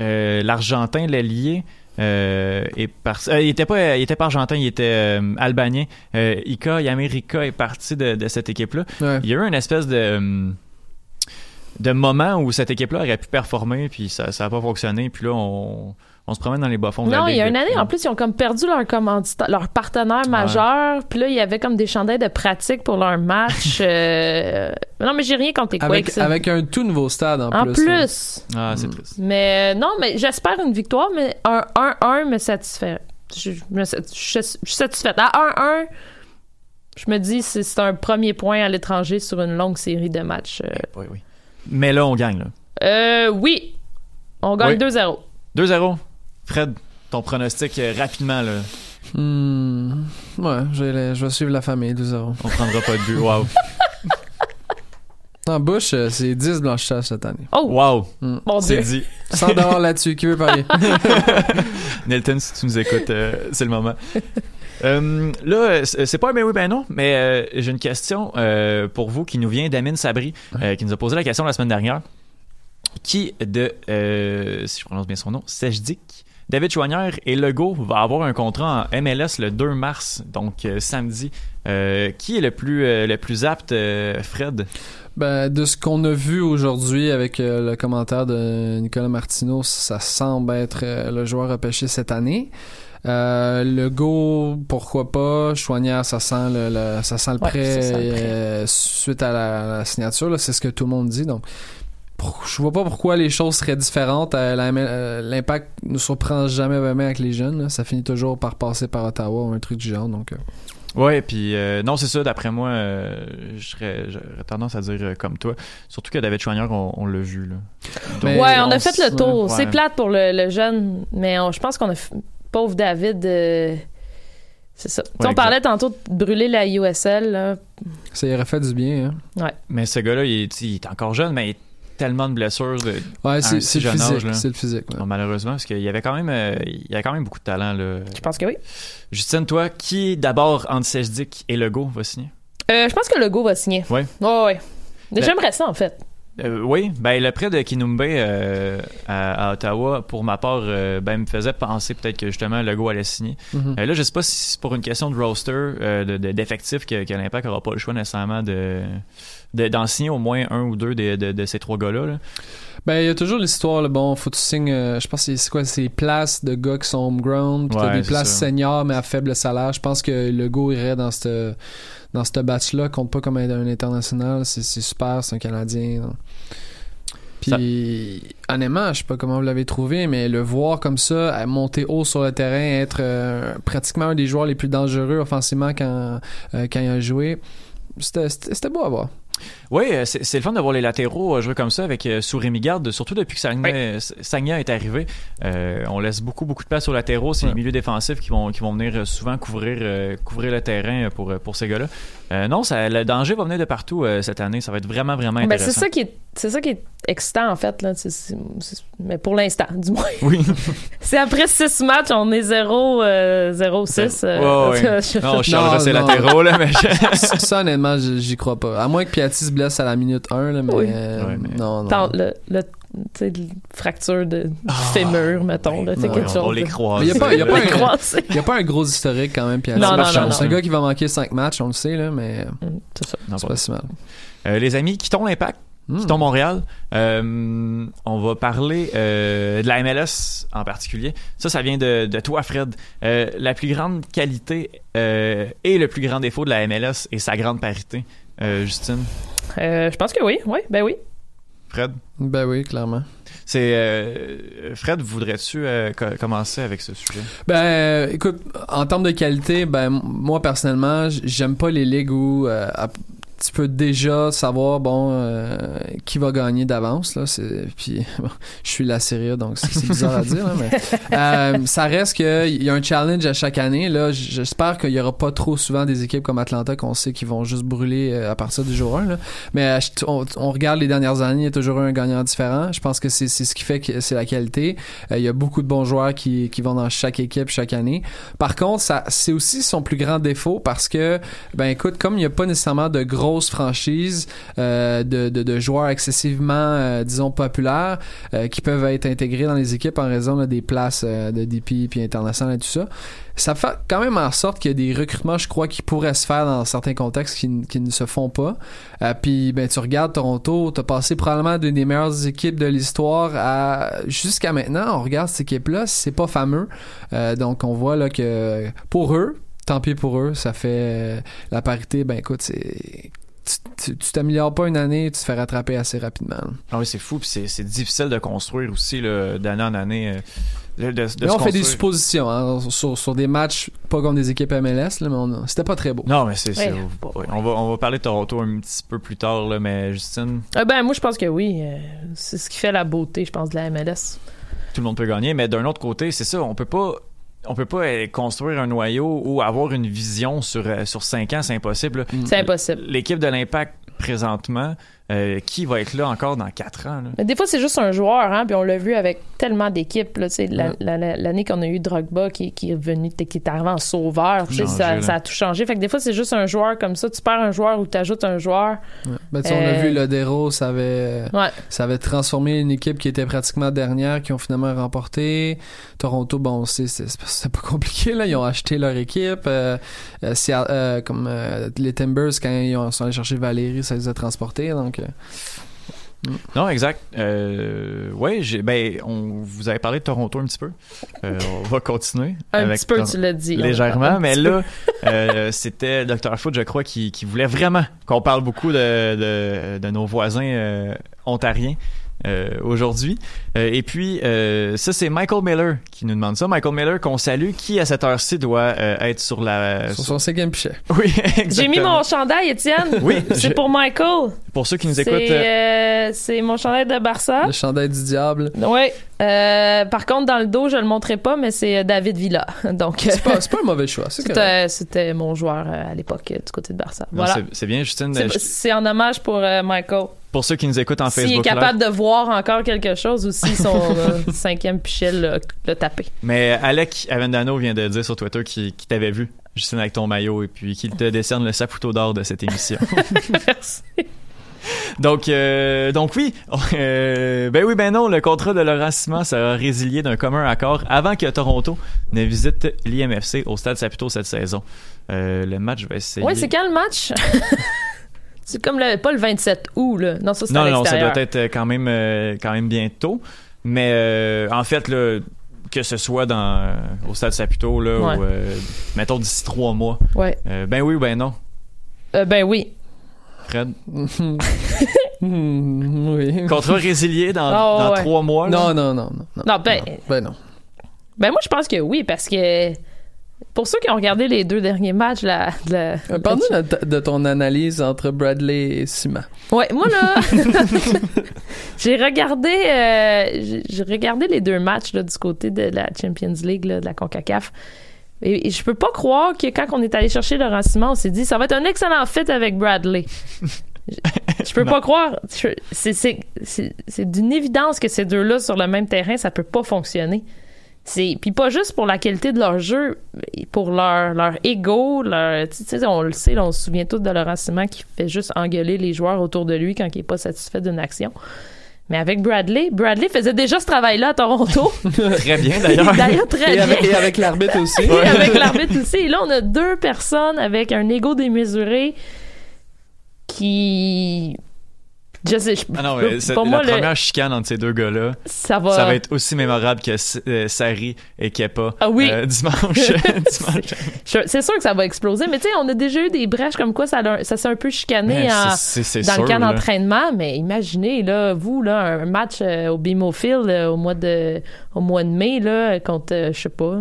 euh, L'Argentin, l'ailier. Euh, est par... euh, il était pas il était pas argentin il était euh, albanien euh, Ika Yamerika est parti de, de cette équipe là Ouais. il y a eu une espèce de de moment où cette équipe-là aurait pu performer, puis ça n'a pas fonctionné, puis là, on, on se promène dans les bas-fonds de la Non, il y a une année, en plus, ils ont comme perdu leur commanditaire, leur partenaire majeur. Puis là, il y avait comme des chandails de pratique pour leur match. <laughs> euh, Non, mais j'ai rien contre les Avec, Quakes. avec un tout nouveau stade en, en plus. là. Ah, plus. Mm. c'est triste. Mais euh, non, mais j'espère une victoire, mais un 1-1 me satisfait. Je, je me sat- je- je suis satisfaite. À 1-1, je me dis c'est c'est un premier point à l'étranger sur une longue série de matchs. euh. Oui, oui. Mais là, on gagne, là. Euh, oui, on gagne Oui. 2-0. 2-0. Fred, ton pronostic euh, rapidement, là. Hmm. Ouais, je vais, je vais suivre la famille, 2-0. On prendra pas de but. Wow. <laughs> En Bush, euh, c'est 10 blanchissages cette année. Oh, Wow. Mon C'est dit. 100 dollars là-dessus, qui veut parier? <laughs> Nelton, si tu nous écoutes, euh, c'est le moment. Euh, là, c'est pas un ben oui, ben non, mais euh, j'ai une question euh, pour vous qui nous vient d'Amine Sabri, euh, qui nous a posé la question la semaine dernière. Qui de, euh, si je prononce bien son nom, Sejdik, David Chouanière et Legault va avoir un contrat en MLS le 2 mars, donc euh, samedi. Euh, qui est le plus, euh, le plus apte, euh, Fred? Ben, de ce qu'on a vu aujourd'hui avec euh, le commentaire de Nicolas Martineau, ça semble être euh, le joueur repêché cette année. Euh, le go, pourquoi pas? Chouanière, ça sent le, le- ça sent le Ouais, prêt ça sent le prêt. euh, suite à la, la signature. C'est ce que tout le monde dit. Donc, je vois pas pourquoi les choses seraient différentes. Euh, euh, L'impact ne surprend jamais vraiment avec les jeunes. là. Ça finit toujours par passer par Ottawa ou un truc du genre. Donc, euh, Ouais, puis euh, non, c'est ça, d'après moi, euh, je serais- j'aurais tendance à dire euh, comme toi. Surtout que David Chouanière, on, on l'a vu, là. Donc, Ouais, on a fait le tour. ouais. C'est plate pour le, le jeune, mais je pense qu'on a. f- Pauvre David. euh, C'est ça. Ouais, on parlait tantôt de brûler la USL. là. ça y aurait fait du bien. Hein. Mais ce gars-là, il, est- il est encore jeune, mais tellement de blessures de, Ouais, c'est si jeune âge, physique. là. C'est le physique. ouais. Bon, malheureusement, parce qu'il y avait quand même, euh, il y avait quand même beaucoup de talent. Là. Je pense que oui. Justine, toi, qui d'abord entre Sejdik et Legault va signer? Euh, je pense que Legault va signer. Ouais. Ouais, ouais. Ben- J'aimerais ça, en fait. Euh, oui, ben le prêt de Kinumbe euh, à, à Ottawa, pour ma part, euh, ben, me faisait penser peut-être que justement Legault allait signer. Mhm. Euh, là, je sais pas si c'est pour une question de roster, euh, de- de- d'effectif, que, que l'Impact n'aura pas le choix nécessairement de- d'en signer au moins un ou deux de, de- de ces trois gars-là. là? Ben, il y a toujours l'histoire, là, bon, faut que tu signes, euh, je pense que c'est c'est quoi, c'est places de gars qui sont homegrown, puis t'as Ouais, des c'est places seniors, mais à faible salaire. Je pense que le go irait dans cette, dans cette batch-là, compte pas comme un, un international, c'est c'est super, c'est un Canadien. Puis, honnêtement, je sais pas comment vous l'avez trouvé, mais le voir comme ça, monter haut sur le terrain, être euh, pratiquement un des joueurs les plus dangereux offensivement quand, euh, quand il a joué, c'était c'était- c'était beau à voir. Oui, euh, c'est le fun de voir les latéraux euh, jouer comme ça avec euh, sous Rémi Garde, surtout depuis que Sagna, Sagna est arrivé. Euh, on laisse beaucoup, beaucoup de place aux latéraux. C'est les milieux défensifs qui vont, qui vont venir souvent couvrir, euh, couvrir le terrain pour, pour ces gars-là. Euh, non, ça, le danger va venir de partout euh, cette année. Ça va être vraiment, vraiment Ben, intéressant. c'est ça qui est c'est ça qui est excitant en fait là C'est- c'est- c'est- mais pour l'instant du moins Oui. <laughs> c'est après six matchs on est 0 euh, 0-6 euh, Ouais, ouais. <laughs> parce que je- Non, je chargerai Non, ces non. latéraux, là, mais je- <laughs> ça, honnêtement, j'y crois pas. À moins que Piatti se blesse à la minute 1, là, mais, Oui. euh, Ouais, mais- non, non. Tant- le, le fracture de du fémur mettons là, quelque on chose les. Il n'y a pas un gros historique quand même. Non, non, non, C'est un gars qui va manquer 5 matchs, on le sait, là, mais Mm, c'est ça Non, c'est pas- si mal. Euh, les amis, quittons l'impact. Hmm. Quittons Montréal. Euh, on va parler euh, de la MLS en particulier. Ça, ça vient de, de toi, Fred. Euh, la plus grande qualité euh, et le plus grand défaut de la MLS est sa grande parité. Euh, Justine, Euh, je pense que oui oui ben oui Fred? Ben oui, clairement. C'est euh, Fred, voudrais-tu euh, co- commencer avec ce sujet? Ben, euh, écoute, en termes de qualité, ben, moi, personnellement, j'aime pas les ligues où euh, à- tu peux déjà savoir, bon, euh, qui va gagner d'avance, là. Puis, <laughs> bon, je suis la série, donc c'est, bizarre à dire, là, mais euh, ça reste qu'il y a un challenge à chaque année, là. J'espère qu'il y aura pas trop souvent des équipes comme Atlanta qu'on sait qu'ils vont juste brûler euh, à partir du jour 1, là. Mais euh, on, on regarde les dernières années, il y a toujours un gagnant différent. Je pense que c'est, ce qui fait que c'est la qualité. Euh, il y a beaucoup de bons joueurs qui, qui vont dans chaque équipe chaque année. Par contre, ça, c'est aussi son plus grand défaut parce que, ben écoute, comme il n'y a pas nécessairement de grosses franchises euh, de, joueurs excessivement, euh, disons, populaires euh, qui peuvent être intégrés dans les équipes en raison des places de DP puis international et tout ça, ça fait quand même en sorte qu'il y a des recrutements, je crois, qui pourraient se faire dans certains contextes qui, qui ne se font pas. Puis ben tu regardes Toronto, t'as passé probablement d'une des meilleures équipes de l'histoire jusqu'à maintenant. On regarde cette équipe-là, c'est pas fameux. Donc on voit là que pour eux, tant pis pour eux, ça fait la parité. Ben écoute, c'est tu- t'améliores pas une année, tu te fais rattraper assez rapidement. Ah oui, c'est fou, puis c'est c'est difficile de construire aussi d'année en année. euh, de, de- de Mais se on fait des suppositions hein, sur, sur des matchs pas comme des équipes MLS, là, mais on a- c'était pas très beau. Non, mais c'est c'est- Ouais. ouais, on, va, on va parler de Toronto un petit peu plus tard, là, mais Justine, Ah ben moi je pense que oui Euh, c'est ce qui fait la beauté je pense de la MLS tout le monde peut gagner, mais d'un autre côté, c'est ça, on peut pas on peut pas euh, construire un noyau ou avoir une vision sur euh, sur cinq ans, c'est impossible. c'est impossible L'équipe de l'Impact présentement, euh, qui va être là encore dans quatre ans là? Mais des fois, c'est juste un joueur, hein, puis on l'a vu avec tellement d'équipes. la- la- la- L'année qu'on a eu Drogba qui, qui est venu, qui est arrivé en sauveur, Changé, ça, a tout changé. Fait que des fois, c'est juste un joueur comme ça. Tu perds un joueur ou tu ajoutes un joueur. Ouais. Ben, on a Euh, vu Lodero, ça avait, Ouais. ça avait transformé une équipe qui était pratiquement dernière, qui ont finalement remporté. Toronto, bon, c'est pas compliqué là, ils ont acheté leur équipe. Euh, comme euh, les Timbers quand ils ont, sont allés chercher Valérie, ça les a transportés. Donc, euh, Non, exact. Euh, ouais, j'ai, ben, on vous avez parlé de Toronto un petit peu. Euh, on va continuer. <laughs> Un avec petit peu, tu l'as dit. Légèrement, mais là, euh, c'était Dr. Foot, je crois, qui, qui voulait vraiment qu'on parle beaucoup de, de, de nos voisins euh, ontariens euh, aujourd'hui. Euh, et puis, euh, ça, c'est Michael Miller qui nous demande ça. Michael Miller, qu'on salue, qui à cette heure-ci doit euh, être sur la... sur son cinquième pichet. <laughs> Oui, exactement. J'ai mis mon chandail, Étienne. Oui, C'est je- pour Michael. Pour ceux qui nous C'est écoutent... euh, euh, c'est mon chandail de Barça. Le chandail du diable. Oui. Euh, par contre, dans le dos, je le montrerai pas, mais c'est David Villa. <laughs> Donc, euh, C'est pas, c'est pas un <laughs> mauvais choix. C'était c'était mon joueur euh, à l'époque euh, du côté de Barça. non, Voilà. c'est- C'est bien, Justine. C'est- je- C'est en hommage pour euh, Michael. Pour ceux qui nous écoutent en S'il est Facebook Live. capable de voir encore quelque chose ou si son <laughs> euh, cinquième pichet l'a tapé. Mais Alec Avendano vient de dire sur Twitter qu'il t'avait vu, Justine, avec ton maillot, et puis qu'il te décerne le saputo d'or de cette émission. <laughs> Merci. donc, euh, donc oui, <laughs> euh, ben oui, ben non, le contrat de Laurent Simon sera résilié d'un commun accord avant que Toronto ne visite l'IMFC au Stade Saputo cette saison. Euh, le match va essayer... Oui, c'est quand le match? C'est comme le, pas le 27 août, là. Non, ça c'est à Non, non, ça doit être euh, quand même, euh, quand même bientôt. Mais euh, en fait, là, que ce soit dans, euh, au Stade Saputo, là, Ouais. ou, euh, mettons d'ici trois mois, Ouais. euh, ben oui ou ben non, Euh, ben oui. Fred? <laughs> Hmm, oui. Contrat résilié dans, Ah, dans ouais. trois mois. là? Non, non, non, non. Non, Non, ben, ben non. ben moi je pense que oui, parce que pour ceux qui ont regardé les deux derniers matchs, la, de la, Parle-nous de, de ton analyse entre Bradley et Sima. Ouais, moi là, <laughs> <laughs> j'ai regardé, euh, j'ai- regardé les deux matchs là, du côté de la Champions League, là, de la Concacaf. Et, et je peux pas croire que quand on est allé chercher Laurent Simon, on s'est dit ça va être un excellent fit avec Bradley. Je- Je peux <laughs> pas croire. C'est d'une évidence que ces deux-là sur le même terrain, ça peut pas fonctionner. C'est puis pas juste pour la qualité de leur jeu, mais pour leur leur ego, leur tu sais on le sait, là, on se souvient tous de Laurent Simon qui fait juste engueuler les joueurs autour de lui quand il est pas satisfait d'une action. Mais avec Bradley, Bradley faisait déjà ce travail-là à Toronto. <laughs> Très bien d'ailleurs. <laughs> D'ailleurs très Et bien. avec, et avec l'arbitre aussi. Et avec l'arbitre aussi. Et là, on a deux personnes avec un ego démesuré qui. Je sais, je- Ah non, mais pour la moi, le- première chicane entre ces deux gars-là. ça va. Ça va être aussi mémorable que euh, Sari et Kepa Ah oui. euh, dimanche. <laughs> <laughs> dimanche. C'est sûr que ça va exploser, mais tu sais, on a déjà eu des brèches comme quoi ça, ça s'est un peu chicané en- dans sûr, le camp d'entraînement. Mais imaginez, là, vous, là, un match euh, au BMO Field euh, au, mois de, au mois de mai, là, contre, je sais pas.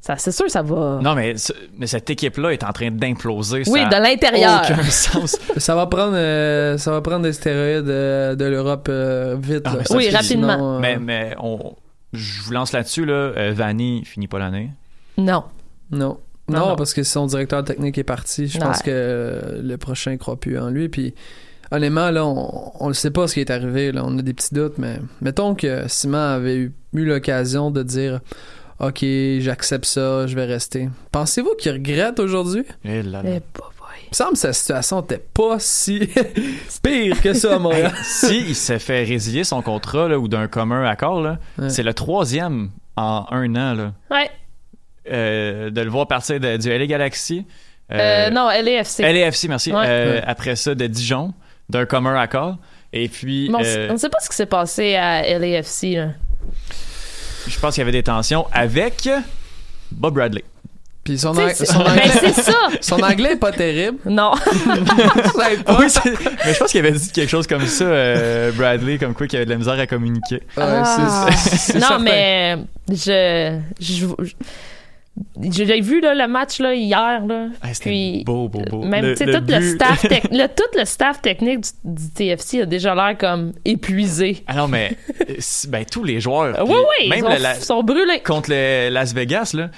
Ça, c'est sûr, ça va. Non, mais, ce- mais cette équipe-là est en train d'imploser. Oui, ça de a l'intérieur. Aucun <laughs> sens. Ça va prendre, euh, ça va prendre des stéroïdes euh, de l'Europe euh, vite. Ah, ça, Oui, rapidement. Sinon, euh, Mais, mais on, je vous lance là-dessus, là. Euh, Vanny finit pas l'année. Non. Non. Non, Non, non. parce que son directeur technique est parti. Je Ouais. pense que le prochain ne croit plus en lui. Puis, honnêtement, là, on, on ne sait pas ce qui est arrivé. Là. On a des petits doutes, mais mettons que Simon avait eu, eu l'occasion de dire Ok, j'accepte ça, je vais rester. Pensez-vous qu'il regrette aujourd'hui? Eh là là. Eh, boy. Il me semble que sa situation n'était pas si <laughs> pire que ça à Montréal. si il s'est fait résilier son contrat là, ou d'un commun accord, là, Ouais. c'est le troisième en un an là, Ouais. euh, de le voir partir de- du LA Galaxy. Euh, non, LAFC. LAFC, merci. Ouais. Euh, Ouais. Après ça, de Dijon, d'un commun accord. Et puis, on, euh, on ne sait pas ce qui s'est passé à LAFC. Là. Je pense qu'il y avait des tensions avec Bob Bradley. Puis son, ang- Ben, anglais, c'est ça! son anglais est pas terrible. <laughs> Non. Pas. Oui, mais je pense qu'il avait dit quelque chose comme ça, euh, Bradley, comme quoi qu'il avait de la misère à communiquer. Ah. <laughs> non, certain. mais je. je, je- j'ai vu là, le match là, hier. Là, Ah, c'était puis, beau, beau, beau. Même, Le- le tout, le but- staff tec- <laughs> le, tout le staff technique du, du TFC a déjà l'air comme épuisé. Ah non, mais <laughs> ben, tous les joueurs. Puis oui, oui, Même ils sont, le- la- sont brûlés. contre le Las Vegas, là,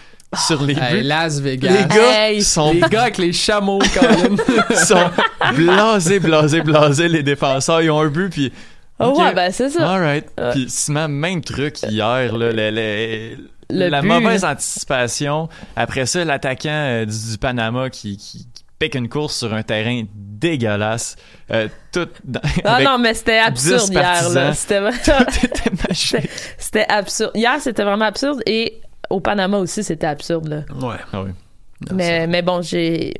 sur les Hey, buts, Las Vegas. les gars Hey. sont, Les gars avec les chameaux, <laughs> Colin. sont blasés, blasés, blasés, les défenseurs. Ils ont un but, puis. Ah ok, ouais, ben c'est ça. Alright. Ouais. Puis Simon, même truc hier, là, le- le- Le la but, mauvaise anticipation. Après ça, l'attaquant euh, du, du Panama qui, qui, qui pique une course sur un terrain dégueulasse. Euh, tout dans- Ah <laughs> non, mais c'était absurde 10 hier. Là. C'était vraiment- <laughs> tout était magique. c'était absurde. Hier, c'était vraiment absurde. Et au Panama aussi, c'était absurde. Là. Ouais. Ah oui. mais, mais bon, j'ai.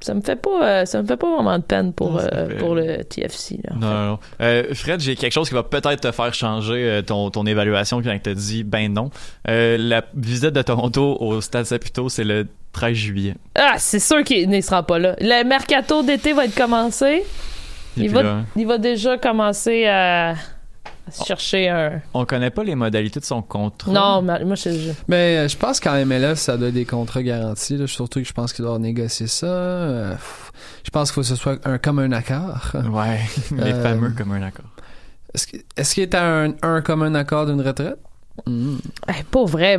Ça me fait pas, euh, ça me fait pas vraiment de peine pour, euh, fait- pour le TFC. Là. Non, non, non. Euh, Fred, j'ai quelque chose qui va peut-être te faire changer ton, ton évaluation quand tu dit ben non. Euh, la visite de Toronto au Stade Saputo, c'est le 13 juillet. Ah, c'est sûr qu'il ne sera pas là. Le mercato d'été va être commencé. Il va, là, il va déjà commencer à, chercher un. on connaît pas les modalités de son contrat? Non, mais moi, je. Mais euh, je pense qu'en MLS, ça doit être des contrats garantis. Là. Surtout que je pense qu'il doit négocier ça. Euh, je pense qu'il faut que ce soit un, comme un accord. Ouais, <laughs> les Euh, fameux comme un accord. Est-ce que- est-ce qu'il est à un, un comme un accord d'une retraite? Hmm. Hey, pas vrai.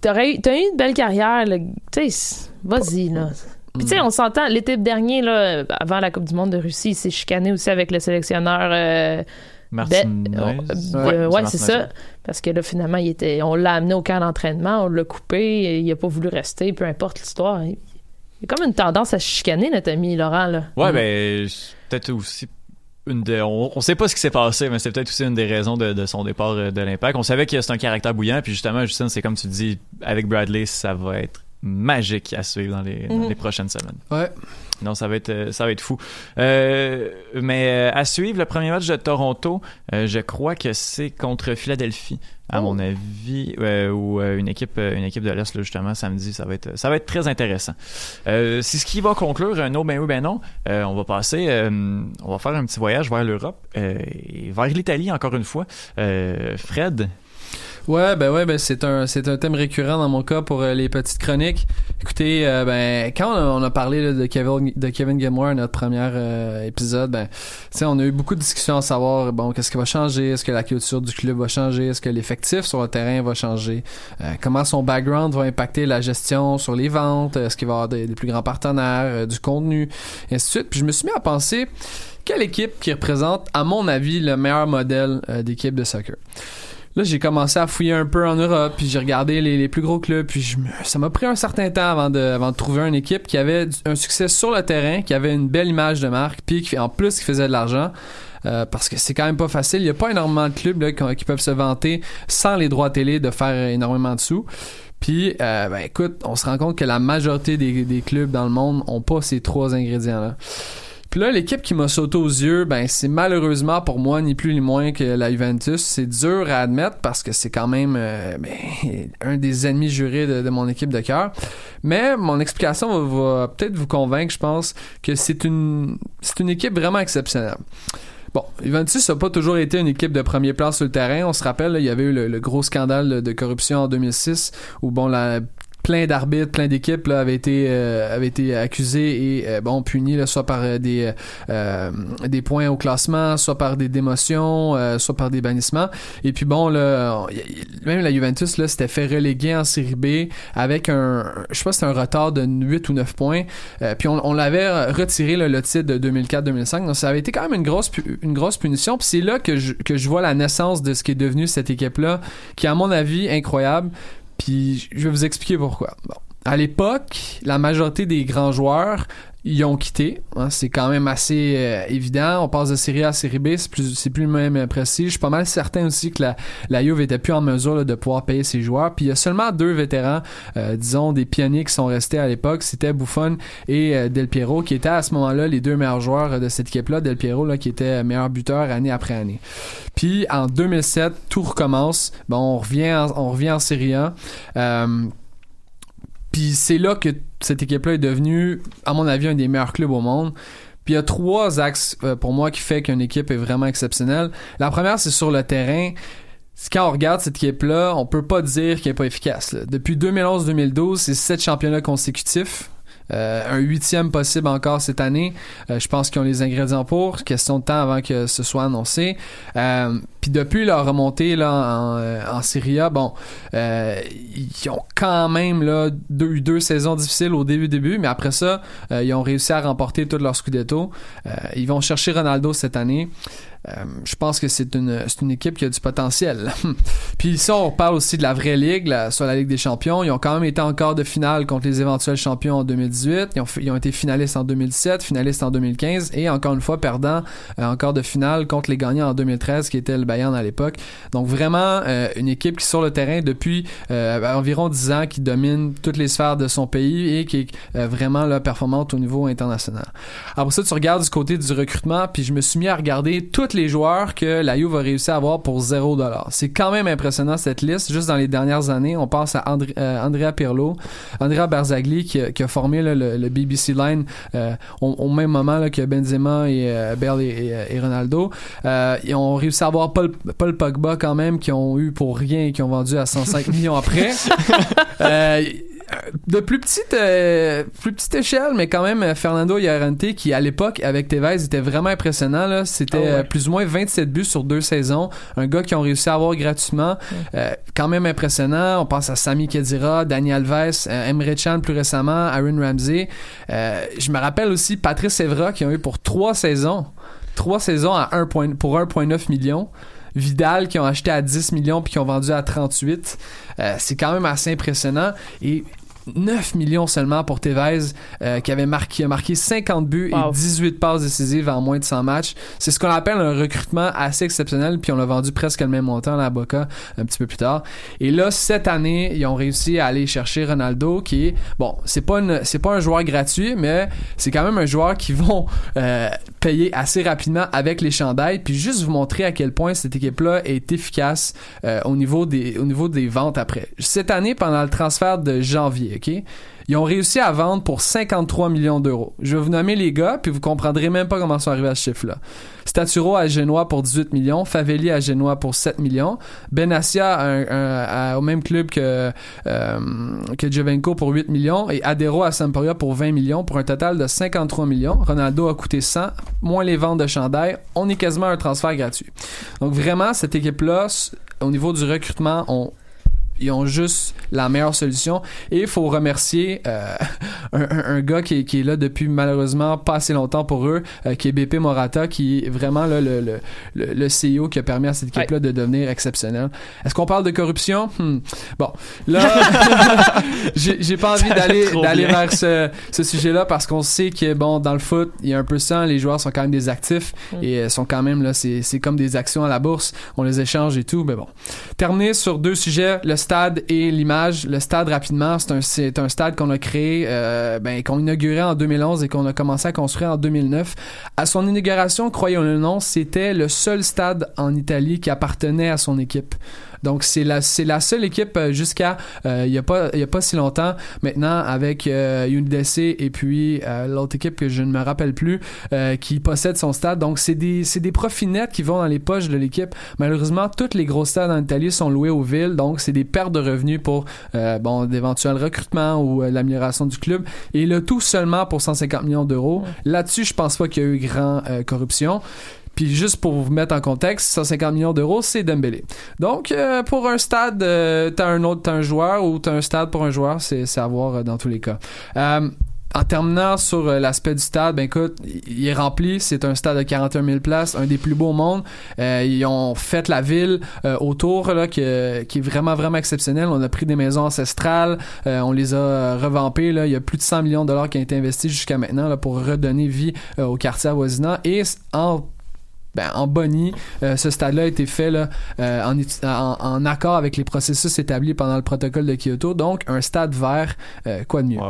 T'aurais eu- T'as eu une belle carrière. là. Tu sais, vas-y, là. Puis tu sais, on s'entend, l'été dernier, là, avant la Coupe du Monde de Russie, il s'est chicané aussi avec le sélectionneur. euh, Martinez. Ben, euh, Ouais, ouais, c'est ça. Parce que là, finalement, il était, on l'a amené au camp d'entraînement, on l'a coupé, il a pas voulu rester, peu importe l'histoire. Il il y a comme une tendance à chicaner, notre ami Laurent. Là. Ouais, ben, c'est peut-être aussi une de. On, on sait pas ce qui s'est passé, mais c'est peut-être aussi une des raisons de, de son départ euh, de l'impact. On savait que c'est un caractère bouillant, puis justement, Justin, c'est comme tu dis, avec Bradley, ça va être magique à suivre dans les, dans Mhm. les prochaines semaines. Ouais. Non, ça va être, euh, ça va être fou. Euh, mais euh, à suivre, le premier match de Toronto, euh, je crois que c'est contre Philadelphie, à mon avis, euh, ou euh, une équipe, une équipe de l'Est, justement, samedi. Ça va être, ça va être très intéressant. Euh, c'est ce qui va conclure. Non, ben oui, ben non. Euh, on va passer, euh, on va faire un petit voyage vers l'Europe euh, et vers l'Italie, encore une fois. Euh, Fred, Ouais, ben ouais, ben c'est un c'est un thème récurrent dans mon cas pour euh, les petites chroniques. Écoutez, euh, ben quand on a, parlé de Kevin de Kevin Gilmore à notre premier euh, épisode, ben on a eu beaucoup de discussions à savoir bon qu'est-ce qui va changer, est-ce que la culture du club va changer, est-ce que l'effectif sur le terrain va changer, comment son background va impacter la gestion sur les ventes, est-ce qu'il va avoir des, des plus grands partenaires, du contenu, et ainsi de suite. Puis je me suis mis à penser quelle équipe qui représente à mon avis le meilleur modèle d'équipe de soccer? Là, j'ai commencé à fouiller un peu en Europe, puis j'ai regardé les, les plus gros clubs, puis je ça m'a pris un certain temps avant de, avant de trouver une équipe qui avait un succès sur le terrain, qui avait une belle image de marque, puis qui, en plus qui faisait de l'argent. Euh, parce que c'est quand même pas facile. Il y a pas énormément de clubs là, qui, peuvent se vanter sans les droits télé de faire énormément de sous. Puis, euh, ben écoute, on se rend compte que la majorité des, des clubs dans le monde ont pas ces trois ingrédients-là. Puis là, l'équipe qui m'a sauté aux yeux, ben c'est malheureusement pour moi ni plus ni moins que la Juventus. C'est dur à admettre parce que c'est quand même euh, ben, <laughs> un des ennemis jurés de, de mon équipe de cœur. Mais mon explication va, peut-être vous convaincre, je pense, que c'est une c'est une équipe vraiment exceptionnelle. Bon, Juventus n'a pas toujours été une équipe de premier plan sur le terrain. On se rappelle, là, il y avait eu le, le gros scandale de corruption en 2006 où bon la plein d'arbitres, plein d'équipes avaient été euh, avaient été accusés et euh, bon punis là, soit par euh, des euh, des points au classement, soit par des démotions, euh, soit par des bannissements. Et puis bon là, même la Juventus là s'était fait reléguer en Série B avec un je sais pas si un retard de 8 ou 9 points. Euh, puis on, on l'avait retiré là, le titre de 2004-2005. Donc ça avait été quand même une grosse une grosse punition. Puis c'est là que je que je vois la naissance de ce qui est devenu cette équipe là qui à mon avis incroyable. Puis je vais vous expliquer pourquoi. Bon. À l'époque, la majorité des grands joueurs y ont quitté. hein. c'est quand même assez euh, évident. On passe de série A à série B, c'est plus, c'est plus le même euh, prestige. Je suis pas mal certain aussi que la, la Juve était plus en mesure de pouvoir payer ses joueurs. Puis il y a seulement deux vétérans, euh, disons des pionniers qui sont restés à l'époque. C'était Buffon et Del Piero, qui étaient à ce moment-là les deux meilleurs joueurs de cette équipe-là. Del Piero, là, qui était meilleur buteur année après année. Puis en 2007, tout recommence. Bon, on revient en, on revient en Série A. Puis c'est là que cette équipe-là est devenue, à mon avis, un des meilleurs clubs au monde. Puis il y a trois axes euh, pour moi qui fait qu'une équipe est vraiment exceptionnelle. La première, c'est sur le terrain. Quand on regarde cette équipe-là, on peut pas dire qu'elle est pas efficace. Depuis 2011-2012, c'est sept championnats consécutifs. Euh, un huitième possible encore cette année. Euh, je pense qu'ils ont les ingrédients pour. Question de temps avant que ce soit annoncé. Euh, Puis depuis leur remontée là, en, en Serie A, bon, ils ont quand même là, deux, eu deux saisons difficiles au début début, mais après ça, ils ont réussi à remporter tout leur scudetto. Ils vont chercher Ronaldo cette année. Euh, je pense que c'est une, une équipe qui a du potentiel. <laughs> Puis ça, on parle aussi de la vraie ligue, la, sur la Ligue des Champions. Ils ont quand même été en quart de finale contre les éventuels champions en 2018. Ils ont, ils ont été finalistes en 2017, finalistes en 2015 et encore une fois perdant euh, en quart de finale contre les gagnants en 2013 qui était le Bayern à l'époque. Donc vraiment euh, une équipe qui sur le terrain depuis euh, environ 10 ans qui domine toutes les sphères de son pays et qui est euh, vraiment là, performante au niveau international. Après ça, tu regardes du côté du recrutement, puis je me suis mis à regarder tous les joueurs que la Juve a réussi à avoir pour 0$. C'est quand même impressionnant cette liste. Juste dans les dernières années, on pense à André, euh, Andrea Pirlo, Andrea Barzagli qui, a- qui a formé là, le, le BBC Line euh, au, au même moment là, que Benzema et euh, Bale et, et- et Ronaldo. Euh, ils ont réussi à avoir Paul, Paul Pogba quand même, qui ont eu pour rien et qui ont vendu à 105 millions après. <laughs> De plus petite, euh, plus petite échelle, mais quand même, euh, Fernando Llorente, qui à l'époque, avec Tevez, était vraiment impressionnant. Là. C'était Oh ouais. euh, plus ou moins 27 buts sur deux saisons. Un gars qui ont réussi à avoir gratuitement. Euh, quand même impressionnant. On pense à Sami Khedira, Dani Alves, Emre Can plus récemment, Aaron Ramsey. Euh, je me rappelle aussi Patrice Evra, qui ont eu pour trois saisons. Trois saisons à 1 point- pour 1,9 millions. Vidal qui ont acheté à 10 millions puis qui ont vendu à 38. Euh, c'est quand même assez impressionnant. Et 9 millions seulement pour Tevez euh, qui avait marqué, qui a marqué 50 buts Wow. et 18 passes décisives en moins de 100 matchs. C'est ce qu'on appelle un recrutement assez exceptionnel puis on l'a vendu presque le même montant à la Boca un petit peu plus tard. Et là cette année, ils ont réussi à aller chercher Ronaldo qui est bon, c'est pas une c'est pas un joueur gratuit mais c'est quand même un joueur qui vont euh, payer assez rapidement avec les chandails puis juste vous montrer à quel point cette équipe là est efficace euh, au niveau des au niveau des ventes après. Cette année pendant le transfert de janvier, Ils ont réussi à vendre pour 53 millions d'euros. Je vais vous nommer les gars, puis vous comprendrez même pas comment ils sont arrivés à ce chiffre-là. Staturo à Genoa pour 18 millions, Favelli à Genoa pour 7 millions, Benassia à à- au même club que, euh, que pour 8 millions et Adero à Sampdoria pour 20 millions pour un total de 53 millions. Ronaldo a coûté 100, moins les ventes de chandail. On est quasiment un transfert gratuit. Donc vraiment, cette équipe-là, au niveau du recrutement, on ils ont juste la meilleure solution. Et il faut remercier euh, un, un- un gars qui est, qui est là depuis malheureusement pas assez longtemps pour eux euh, qui est BP Morata qui est vraiment là, le, le, le, le CEO qui a permis à cette équipe là de devenir exceptionnelle. Est-ce qu'on parle de corruption? Hmm. bon là <laughs> j'ai pas envie d'aller d'aller vers ce, ce sujet là parce qu'on sait que bon dans le foot il y a un peu ça les joueurs sont quand même des actifs et euh, sont quand même là c'est c'est comme des actions à la bourse. On les échange et tout mais bon. Terminer sur deux sujets, le stade et l'image. Le stade, rapidement, c'est un, c'est un stade qu'on a créé, euh, ben, qu'on inaugurait en 2011 et qu'on a commencé à construire en 2009. À son inauguration, croyons-le non, c'était le seul stade en Italie qui appartenait à son équipe. Donc c'est la c'est la seule équipe euh, jusqu'à euh, il y a pas il y a pas si longtemps maintenant avec euh, UNDC et puis euh, l'autre équipe que je ne me rappelle plus euh, qui possède son stade. Donc c'est des c'est des profits nets qui vont dans les poches de l'équipe. Malheureusement, tous les gros stades en Italie sont loués aux villes, donc c'est des pertes de revenus pour euh, bon d'éventuels recrutements ou l'amélioration du club et le tout seulement pour 150 millions d'euros. Là-dessus, je pense pas qu'il y a eu grand euh, corruption. Puis juste pour vous mettre en contexte, 150 millions d'euros, c'est Dembélé. Donc euh, pour un stade, euh, t'as un autre, t'as un joueur ou t'as un stade pour un joueur, c'est à voir euh, dans tous les cas. En terminant sur l'aspect du stade, ben écoute, il- est rempli. C'est un stade de 41 000 places, un des plus beaux au monde. Ils ont fait la ville autour là, qui est vraiment vraiment exceptionnelle. On a pris des maisons ancestrales, on les a revampées. Là. Il y a plus de 100 millions de dollars qui ont été investis jusqu'à maintenant là, pour redonner vie au quartier avoisinant. Et en ben, en Bonnie, euh, ce stade-là a été fait là, euh, en, en, en accord avec les processus établis pendant le protocole de Kyoto. Donc, un stade vert, euh, quoi de mieux?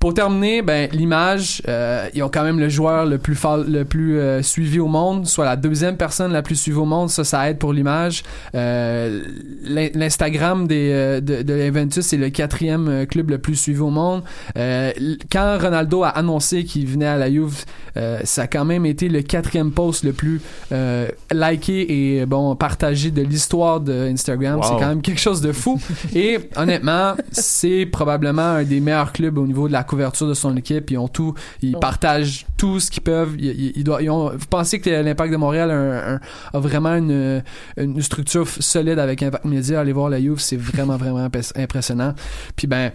Pour terminer, ben l'image, euh, ils ont quand même le joueur le plus le plus euh, suivi au monde, soit la deuxième personne la plus suivie au monde, ça ça aide pour l'image. Euh, l'in- L'Instagram des euh, de, de Juventus c'est le quatrième euh, club le plus suivi au monde. Euh, quand Ronaldo a annoncé qu'il venait à la Juve, euh, ça a quand même été le quatrième post le plus euh, liké et bon partagé de l'histoire de Instagram. Wow. C'est quand même quelque chose de fou. et honnêtement, c'est probablement un des meilleurs clubs au niveau de la couverture de son équipe. Ils ont tout, ils Ouais. partagent tout ce qu'ils peuvent. Ils, ils- ils doivent- ils ont, vous pensez que l'Impact de Montréal a, un- un- a vraiment une, une structure solide avec Impact Media? Allez voir la Juve, c'est vraiment <laughs> vraiment impress- impressionnant. Puis ben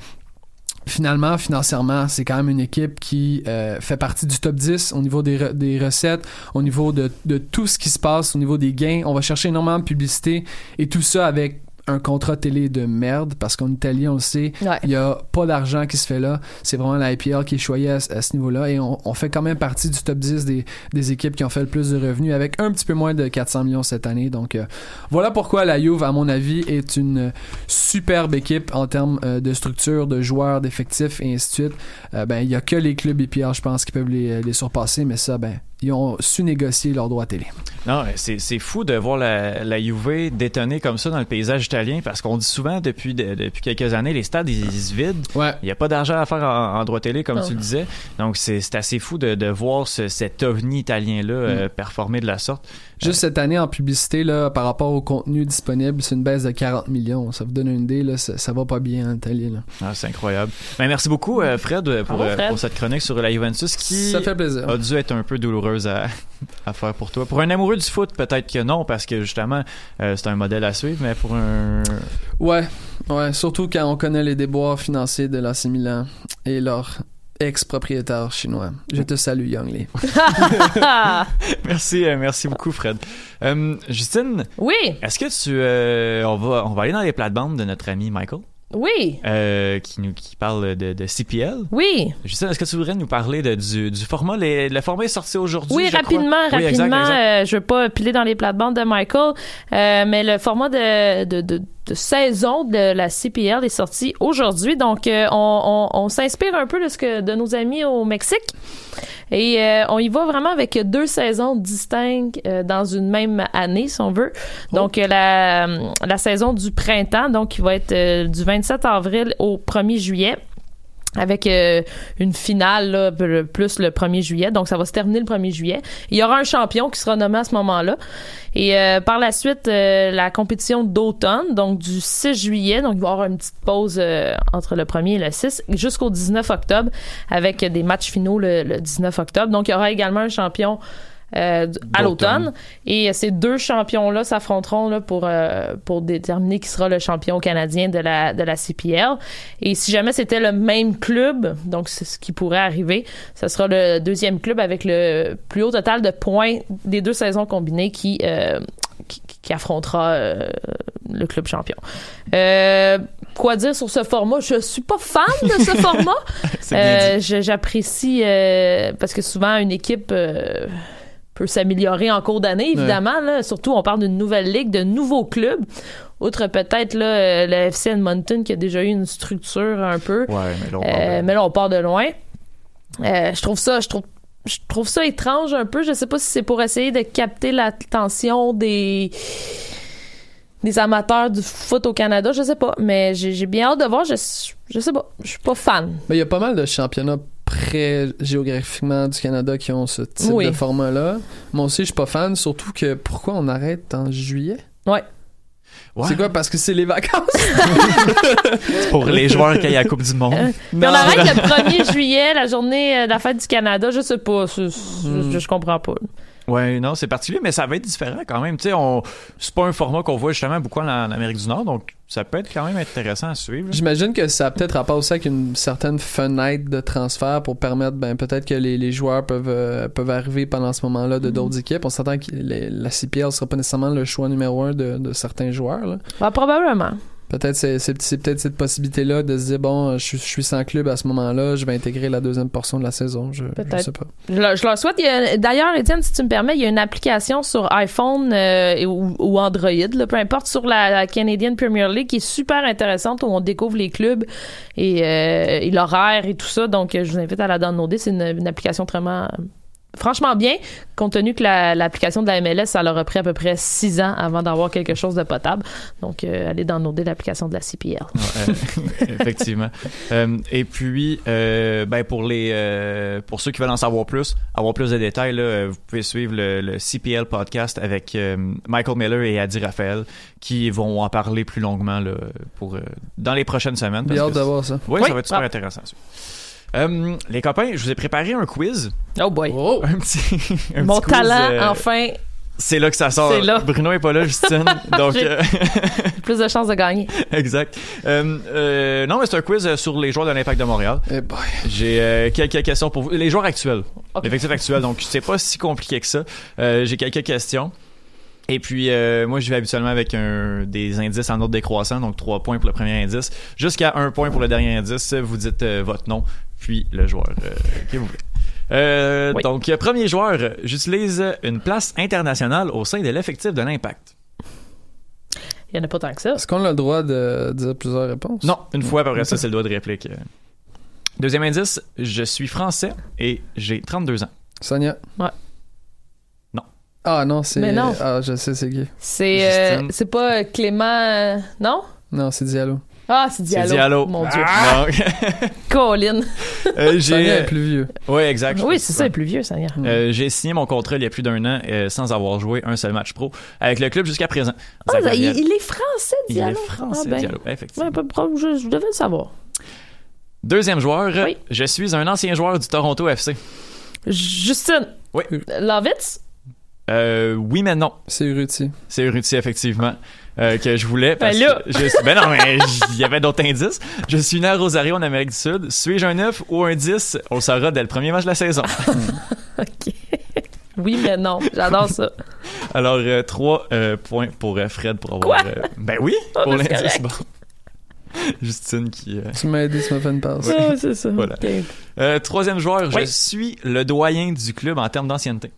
finalement, financièrement, c'est quand même une équipe qui euh, fait partie du top 10 au niveau des, re- des recettes, au niveau de, de tout ce qui se passe, au niveau des gains. On va chercher énormément de publicité et tout ça avec un contrat télé de merde parce qu'en Italie, on le sait, Ouais. il y a pas d'argent qui se fait là. C'est vraiment la IPL qui est choyée à, ce- à ce niveau-là et on, on fait quand même partie du top 10 des, des équipes qui ont fait le plus de revenus avec un petit peu moins de 400 millions cette année. Donc euh, voilà pourquoi la Juve, à mon avis, est une superbe équipe en termes euh, de structure, de joueurs, d'effectifs et ainsi de suite. Euh, ben il y a que les clubs IPL, je pense, qui peuvent les, les surpasser, mais ça, ben ils ont su négocier leurs droits télé. Non, c'est c'est fou de voir la, la Juve détonner comme ça dans le paysage italien parce qu'on dit souvent depuis, de- depuis quelques années, les stades, ils, ils se vident. Ouais. Il n'y a pas d'argent à faire en, en droit télé, comme Non. tu le disais. Donc, c'est c'est assez fou de, de voir ce- cet ovni italien-là euh, performer de la sorte. Juste cette année en publicité, là, par rapport au contenu disponible, c'est une baisse de 40 millions. Ça vous donne une idée, là, ça, ça va pas bien en Italie. Là. Ah, c'est incroyable. Ben, merci beaucoup, euh, Fred, pour, Bravo, euh, Fred. pour cette chronique sur la Juventus qui Ça fait plaisir. a dû être un peu douloureuse à, <laughs> à faire pour toi. Pour un amoureux du foot, peut-être que non, parce que justement, euh, c'est un modèle à suivre, mais pour un... Ouais, ouais, surtout quand on connaît les déboires financiers de l'AC Milan et leur ex-propriétaire chinois. Je te salue, Young Lee. <laughs> merci, euh, merci beaucoup, Fred. Euh, Justine, oui, est-ce que tu... euh, on, va, on va aller dans les plates-bandes de notre ami Michael, oui, euh, qui, nous, qui parle de, de CPL. oui. Justine, est-ce que tu voudrais nous parler de, du, du format? Les- le format est sorti aujourd'hui, Oui, je crois. rapidement, Oui, exact, rapidement. exact. euh, je veux pas piler dans les plates-bandes de Michael, euh, mais le format de, de, de, de saison de la CPL est sorti aujourd'hui. Donc, euh, on, on, on s'inspire un peu de ce que de nos amis au Mexique. Et euh, on y va vraiment avec deux saisons distinctes euh, dans une même année, si on veut. Donc, euh, la, la saison du printemps, donc, qui va être euh, du 27 avril au 1er juillet avec euh, une finale plus le 1er juillet. Donc, ça va se terminer le 1er juillet. Il y aura un champion qui sera nommé à ce moment-là. Et euh, par la suite, euh, la compétition d'automne, donc du 6 juillet. Donc, il va y avoir une petite pause euh, entre le 1er et le 6 jusqu'au 19 octobre avec des matchs finaux le, le 19 octobre. Donc, il y aura également un champion euh, à l'automne. Et euh, ces deux champions-là s'affronteront là, pour, euh, pour déterminer qui sera le champion canadien de la, de la CPL. Et si jamais c'était le même club, donc c'est ce qui pourrait arriver, ce sera le deuxième club avec le plus haut total de points des deux saisons combinées qui, euh, qui, qui affrontera euh, le club champion. Euh, quoi dire sur ce format? Je suis pas fan de ce format. <laughs> Euh, J'apprécie euh, parce que souvent une équipe euh, peut s'améliorer en cours d'année, évidemment. Là, surtout, on parle d'une nouvelle ligue, de nouveaux clubs. Outre peut-être là, euh, le FC Edmonton qui a déjà eu une structure un peu. Ouais, mais là, on Euh, mais là, on part de loin. Euh, je trouve ça, je trouve, je trouve ça étrange un peu. Je sais pas si c'est pour essayer de capter l'attention des des amateurs du foot au Canada, je sais pas. Mais j'ai bien hâte de voir. Je, je sais pas. Je suis pas fan. Mais il y a pas mal de championnats près géographiquement du Canada qui ont ce type Oui. de format-là. Moi aussi, je suis pas fan, surtout que pourquoi on arrête en juillet? Ouais. Ouais, C'est quoi? Parce que c'est les vacances? <laughs> pour les joueurs qui aillent à la Coupe du Monde. Puis on arrête le 1er juillet, la journée euh, de la fête du Canada. Je sais pas. Je, je- Hmm. je- je comprends pas. Ouais, non, c'est particulier, mais ça va être différent quand même. Tu sais, on... c'est pas un format qu'on voit justement beaucoup en, en Amérique du Nord, donc ça peut être quand même intéressant à suivre. J'imagine que ça a peut-être rapport aussi avec une certaine fenêtre de transfert pour permettre, ben, peut-être que les, les joueurs peuvent, euh, peuvent arriver pendant ce moment-là de d'autres équipes. On s'entend que les- la CPL sera pas nécessairement le choix numéro un de, de certains joueurs, là. Probablement. Peut-être c'est, peut-être cette possibilité-là de se dire bon, je, suis- je suis sans club à ce moment-là, je vais intégrer la deuxième portion de la saison. Je, je Peut-être. sais pas. Je leur, je leur souhaite. A- D'ailleurs, Étienne, si tu me permets, il y a une application sur iPhone euh, ou, ou Android, là, peu importe, sur la, la Canadian Premier League qui est super intéressante où on découvre les clubs et, euh, et l'horaire et tout ça. Donc, euh, je vous invite à la downloader. C'est une, une application vraiment. Franchement bien, compte tenu que la- l'application de la MLS, ça leur a pris à peu près six ans avant d'avoir quelque chose de potable. Donc, euh, allez downloader l'application de la CPL. Ouais, euh, <laughs> effectivement. Euh, et puis, euh, ben pour les, euh, pour ceux qui veulent en savoir plus, avoir plus de détails, là, vous pouvez suivre le, le CPL podcast avec euh, Michael Miller et Adi Raphaël, qui vont en parler plus longuement là, pour euh, dans les prochaines semaines. Bien parce hâte que de voir ça. Oui, Oui. ça va être super Ah. intéressant. ça. Euh, les copains, je vous ai préparé un quiz. Oh boy. Un petit, <laughs> un Mon petit quiz, talent, euh, enfin, C'est là que ça sort. Là. Bruno est pas là, Justine. <laughs> donc, J'ai- euh, <laughs> plus de chances de gagner. exact. Euh, euh, non, mais c'est un quiz sur les joueurs de l'Impact de Montréal. Eh boy. J'ai euh, quelques questions pour vous. Les joueurs actuels. Ok. L'effectif actuel. Donc, c'est pas si compliqué que ça. Euh, J'ai quelques questions. Et puis, euh, moi, je vais habituellement avec un, des indices en ordre décroissant, donc 3 points pour le premier indice, jusqu'à 1 point pour le dernier indice. Vous dites euh, votre nom, puis le joueur euh, que vous voulez. Euh, Oui. Donc, euh, premier joueur, j'utilise une place internationale au sein de l'effectif de l'Impact. Il y en a pas tant que ça. Est-ce qu'on a le droit de dire plusieurs réponses? Non, une fois, après ça, c'est le droit de réplique. Deuxième indice, je suis français et j'ai 32 ans. Sonia? Ouais. Non. Ah non, c'est. Mais non. Ah, je sais c'est qui. C'est euh, c'est pas Clément. non? Non, c'est Diallo. Ah, c'est Diallo. C'est Diallo. Mon Dieu. Non. <laughs> Colin. Euh, Sonia j'ai est plus vieux. Oui, exact. Oui, c'est ça, il est plus vieux, ça y est. Euh, j'ai signé mon contrat il y a plus d'un an euh, sans avoir joué un seul match pro avec le club jusqu'à présent. Ah, il, il est français, Il Diallo. est français, Ah, ben. Diallo, effectivement. Ouais, pas de problème, je, je devais le savoir. Deuxième joueur, Oui. je suis un ancien joueur du Toronto FC. Justine. Oui. Lovitz? Euh, oui, mais non. C'est Ruti. C'est Ruti, effectivement, euh, que je voulais. Parce Ben là. que je, ben non, mais il y avait d'autres indices. Je suis né à Rosario, en Amérique du Sud. Suis-je un 9 ou un 10? On le saura dès le premier match de la saison. <laughs> OK. oui, mais non. J'adore ça. Alors, euh, trois euh, points pour euh, Fred pour avoir... Quoi? euh, ben oui, Ah, pour ben, l'indice. Bon. Justine qui... euh, Tu m'as aidé, tu m'as fait une passe. Ah, c'est ça. Voilà. Euh, troisième joueur, je suis le doyen du club en termes d'ancienneté.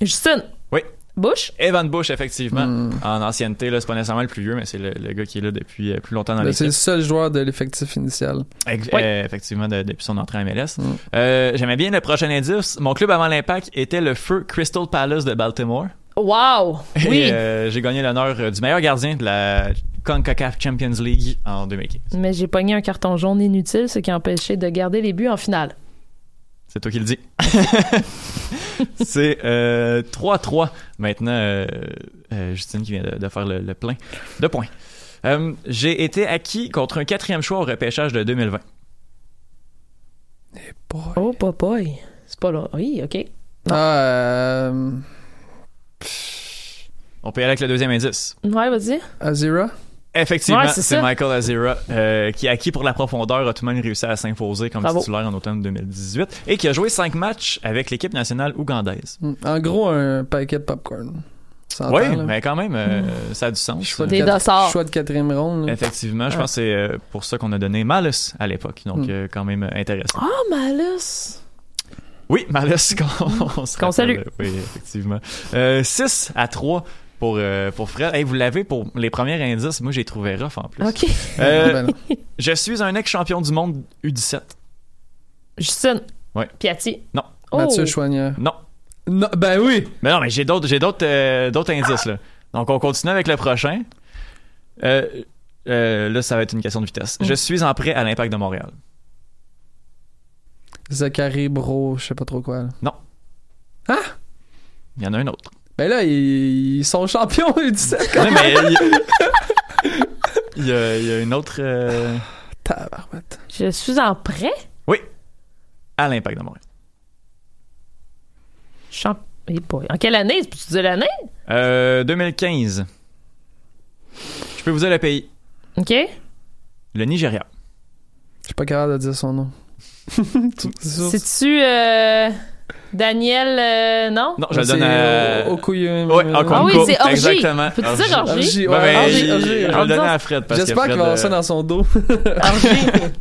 Justine. Oui. Bush? Evan Bush, effectivement. Hmm. En ancienneté, là, c'est pas nécessairement le plus vieux, mais c'est le, le gars qui est là depuis euh, plus longtemps dans Ben, c'est le l'équipe. seul joueur de l'effectif initial. Ex- Oui. euh, effectivement, de- depuis son entrée à MLS. Mm. Euh, J'aimais bien le prochain indice. Mon club avant l'impact était le feu Crystal Palace de Baltimore. Wow! Oui. Euh, j'ai gagné l'honneur du meilleur gardien de la CONCACAF Champions League en 2015. Mais j'ai pogné un carton jaune inutile, ce qui a empêché de garder les buts en finale. C'est toi qui le dis. <laughs> c'est euh, 3-3 maintenant. euh, euh, Justine qui vient de, de faire le, le plein de points. Euh, j'ai été acquis contre un quatrième choix au repêchage de 2020. Boy. Oh, boy. C'est pas là. Oui, OK. Ah, euh, On peut y aller avec le deuxième indice. Ouais, vas-y. Azira? Effectivement, Ouais, c'est. Michael Azira euh, qui, acquis pour la profondeur, a tout de même réussi à s'imposer comme Bravo. titulaire en automne 2018 et qui a joué cinq matchs avec l'équipe nationale ougandaise. Hmm. En gros, un paquet de popcorn. Oui, mais quand même, euh, ça a du sens. Choix de, Des quatre- dossards. choix de quatrième ronde. Effectivement, je Ouais. pense que c'est euh, pour ça qu'on a donné Malus à l'époque. Donc, Mm. euh, quand même intéressant. Ah, Malus. Oui, Malus, <laughs> qu'on on se Qu'on rappelle, salue. Oui, effectivement. Euh, 6 à 3 pour, euh, pour Fred. Hey, vous l'avez pour les premiers indices. Moi, j'ai trouvé rough en plus. OK. Euh, <laughs> Ben non. je suis un ex-champion du monde U17. Justine. Ouais. Piatti. Non. Oh. Mathieu Choignard. Non. Non, ben oui. Mais non, mais j'ai d'autres, j'ai d'autres, euh, d'autres indices, là. Donc, on continue avec le prochain. Euh, euh, là, ça va être une question de vitesse. Mm. Je suis en prêt à l'Impact de Montréal. Zachary Bro, je sais pas trop quoi. là. Il y en a un autre. Ben là, ils, ils sont champions <laughs> du 17 Ouais, mais il y a- il y, a, il y a une autre euh, Tabarouette. Je suis en prêt? à l'Impact de Montréal. Champ... Eh boy. En quelle année? Peux-tu dire l'année? Euh, 2015. Je peux vous dire le pays. OK. Le Nigeria. Je suis pas capable de dire son nom. C'est sûr. C'est-tu euh, Daniel... euh, non? Non, je le donne à... au- au couille, euh, euh, Ah oui, c'est Orgy. Exactement. Peux-tu dire Orgy? Orgy, Ouais, Orgy, il- Orgy. je vais le donner à Fred parce que J'espère qu'il va avoir euh, ça dans son dos. <laughs> Orgy.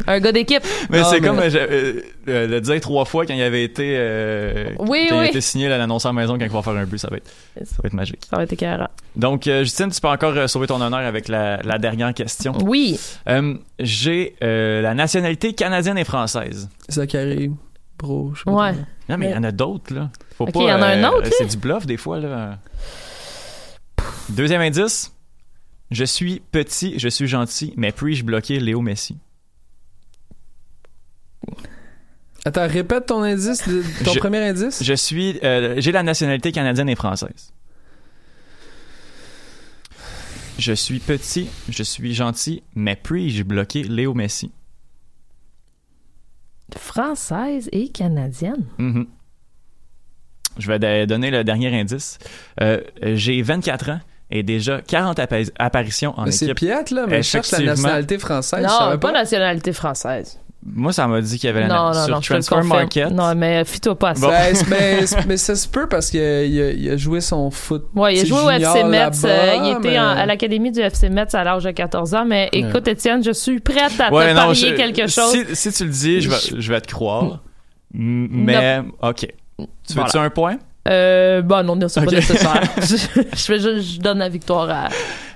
un gars d'équipe. Mais Non, c'est mais- comme euh, je- euh, euh, le dire trois fois quand il avait été euh, Oui, quand il oui. a été signé à l'annonceur maison quand il va faire un but, ça va être ça va être magique. Ça va être écœurant. Donc euh, Justine, tu peux encore euh, sauver ton honneur avec la, la dernière question. Oui. Euh, J'ai euh, la nationalité canadienne et française. Zachary Je sais Ouais. Non mais il y en a d'autres là. Faut Ok, pas. il y en a un euh, autre, là? C'est du bluff des fois là. Deuxième indice. Je suis petit, je suis gentil, mais puis-je bloquer Léo Messi? Attends, répète ton indice, de- ton Je- premier indice. Je suis, euh, j'ai la nationalité canadienne et française. Je suis petit, je suis gentil, mais puis-je bloquer Léo Messi? Française et canadienne. Mhm. Je vais donner le dernier indice. Euh, j'ai 24 ans et déjà 40 appa- apparitions en Mais c'est équipe. piètre, là, mais je cherche la Effectivement. nationalité française. non, pas. nationalité française. Moi, ça m'a dit qu'il y avait la Non, non, sur non, Transfer. Market. Non, mais fie-toi pas à ça. Bon. Ben, mais, <laughs> mais ça se peut parce qu'il a, il a- il a joué son foot. Ouais, il a joué au FC Metz. euh, il était mais- en- à l'académie du FC Metz à l'âge de 14 ans. Mais écoute, Étienne, je suis prête à Ouais, te non, parier je- quelque chose. Si, si tu le dis, je vais, je vais te croire. Mais, OK. Tu veux-tu Voilà. un point? Euh, bon, non, non, c'est Ok. pas nécessaire. <laughs> <laughs> je, je, je donne la victoire à.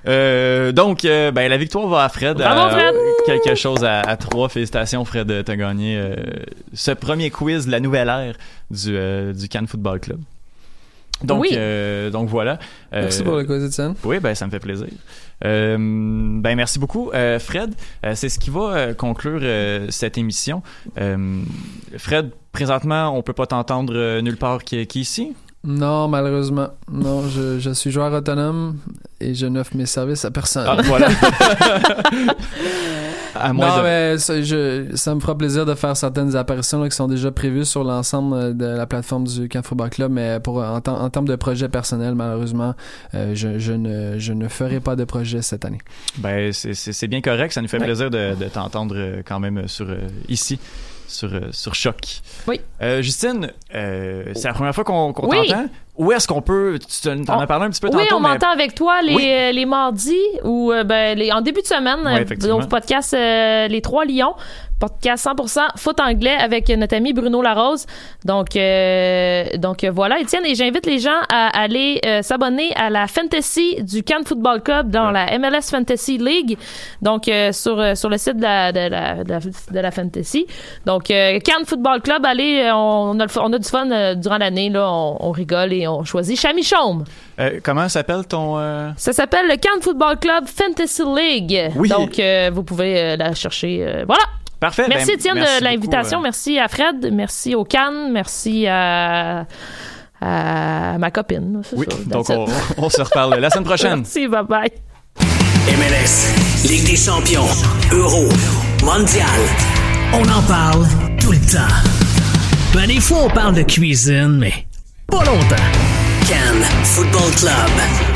Euh, donc, euh, ben, la victoire va à Fred. Bravo, Euh, Fred! quelque chose à, à trois. Félicitations, Fred. T'as gagné euh, ce premier quiz de la nouvelle ère du, euh, du Cannes Football Club. Donc, Oui. euh, donc voilà. Euh, Merci pour le quiz, Étienne. Oui, ben ça me fait plaisir. Euh, ben merci beaucoup, Euh, Fred. euh, c'est ce qui va euh, conclure euh, cette émission. Euh, Fred, présentement, on peut pas t'entendre euh, nulle part qui, qui ici. Non, malheureusement. Non, je, je suis joueur autonome et je n'offre mes services à personne. Ah, voilà. <laughs> à non, de- mais ça, je- ça me fera plaisir de faire certaines apparitions là, qui sont déjà prévues sur l'ensemble euh, de la plateforme du Camp Football Club, mais pour, en, termes de projet personnel, malheureusement, euh, je, je ne, je ne ferai pas de projet cette année. Ben, c'est- bien correct. Ça nous fait Ouais. plaisir de, de t'entendre euh, quand même sur euh, ici. Sur, euh, sur Choc. Oui. Euh, Justine, euh, c'est la première fois qu'on Oui. t'entend. Où est-ce qu'on peut. Tu On- as parlé un petit peu Oui, tantôt. on mais- m'entend avec toi les, Oui. les mardis ou ben, les, en début de semaine effectivement. au podcast Les Trois Lions, podcast 100% foot anglais avec notre ami Bruno Larose. Donc, euh, donc euh, voilà, Étienne, et j'invite les gens à aller euh, s'abonner à la Fantasy du Cannes Football Club dans la MLS Fantasy League. Donc, euh, sur, sur le site de la, de la, de la, de la Fantasy. Donc, Cannes Football Club, allez, on a, on a du fun durant l'année, là, on, on rigole et on choisit Chami Chaume. Comment s'appelle ton. Ça s'appelle le Cannes Football Club Fantasy League. Oui. Donc, vous pouvez la chercher. voilà. Parfait. Merci ben, Étienne merci de l'invitation. euh, Merci à Fred. Merci au Cannes. Merci à, à ma copine. Oui, ça, donc on se reparle la semaine prochaine. <laughs> Merci, bye bye. MLS, Ligue des champions, Euro, Mondial. On en parle tout le temps. Ben, des fois, on parle de cuisine, mais pas longtemps. Cannes Football Club.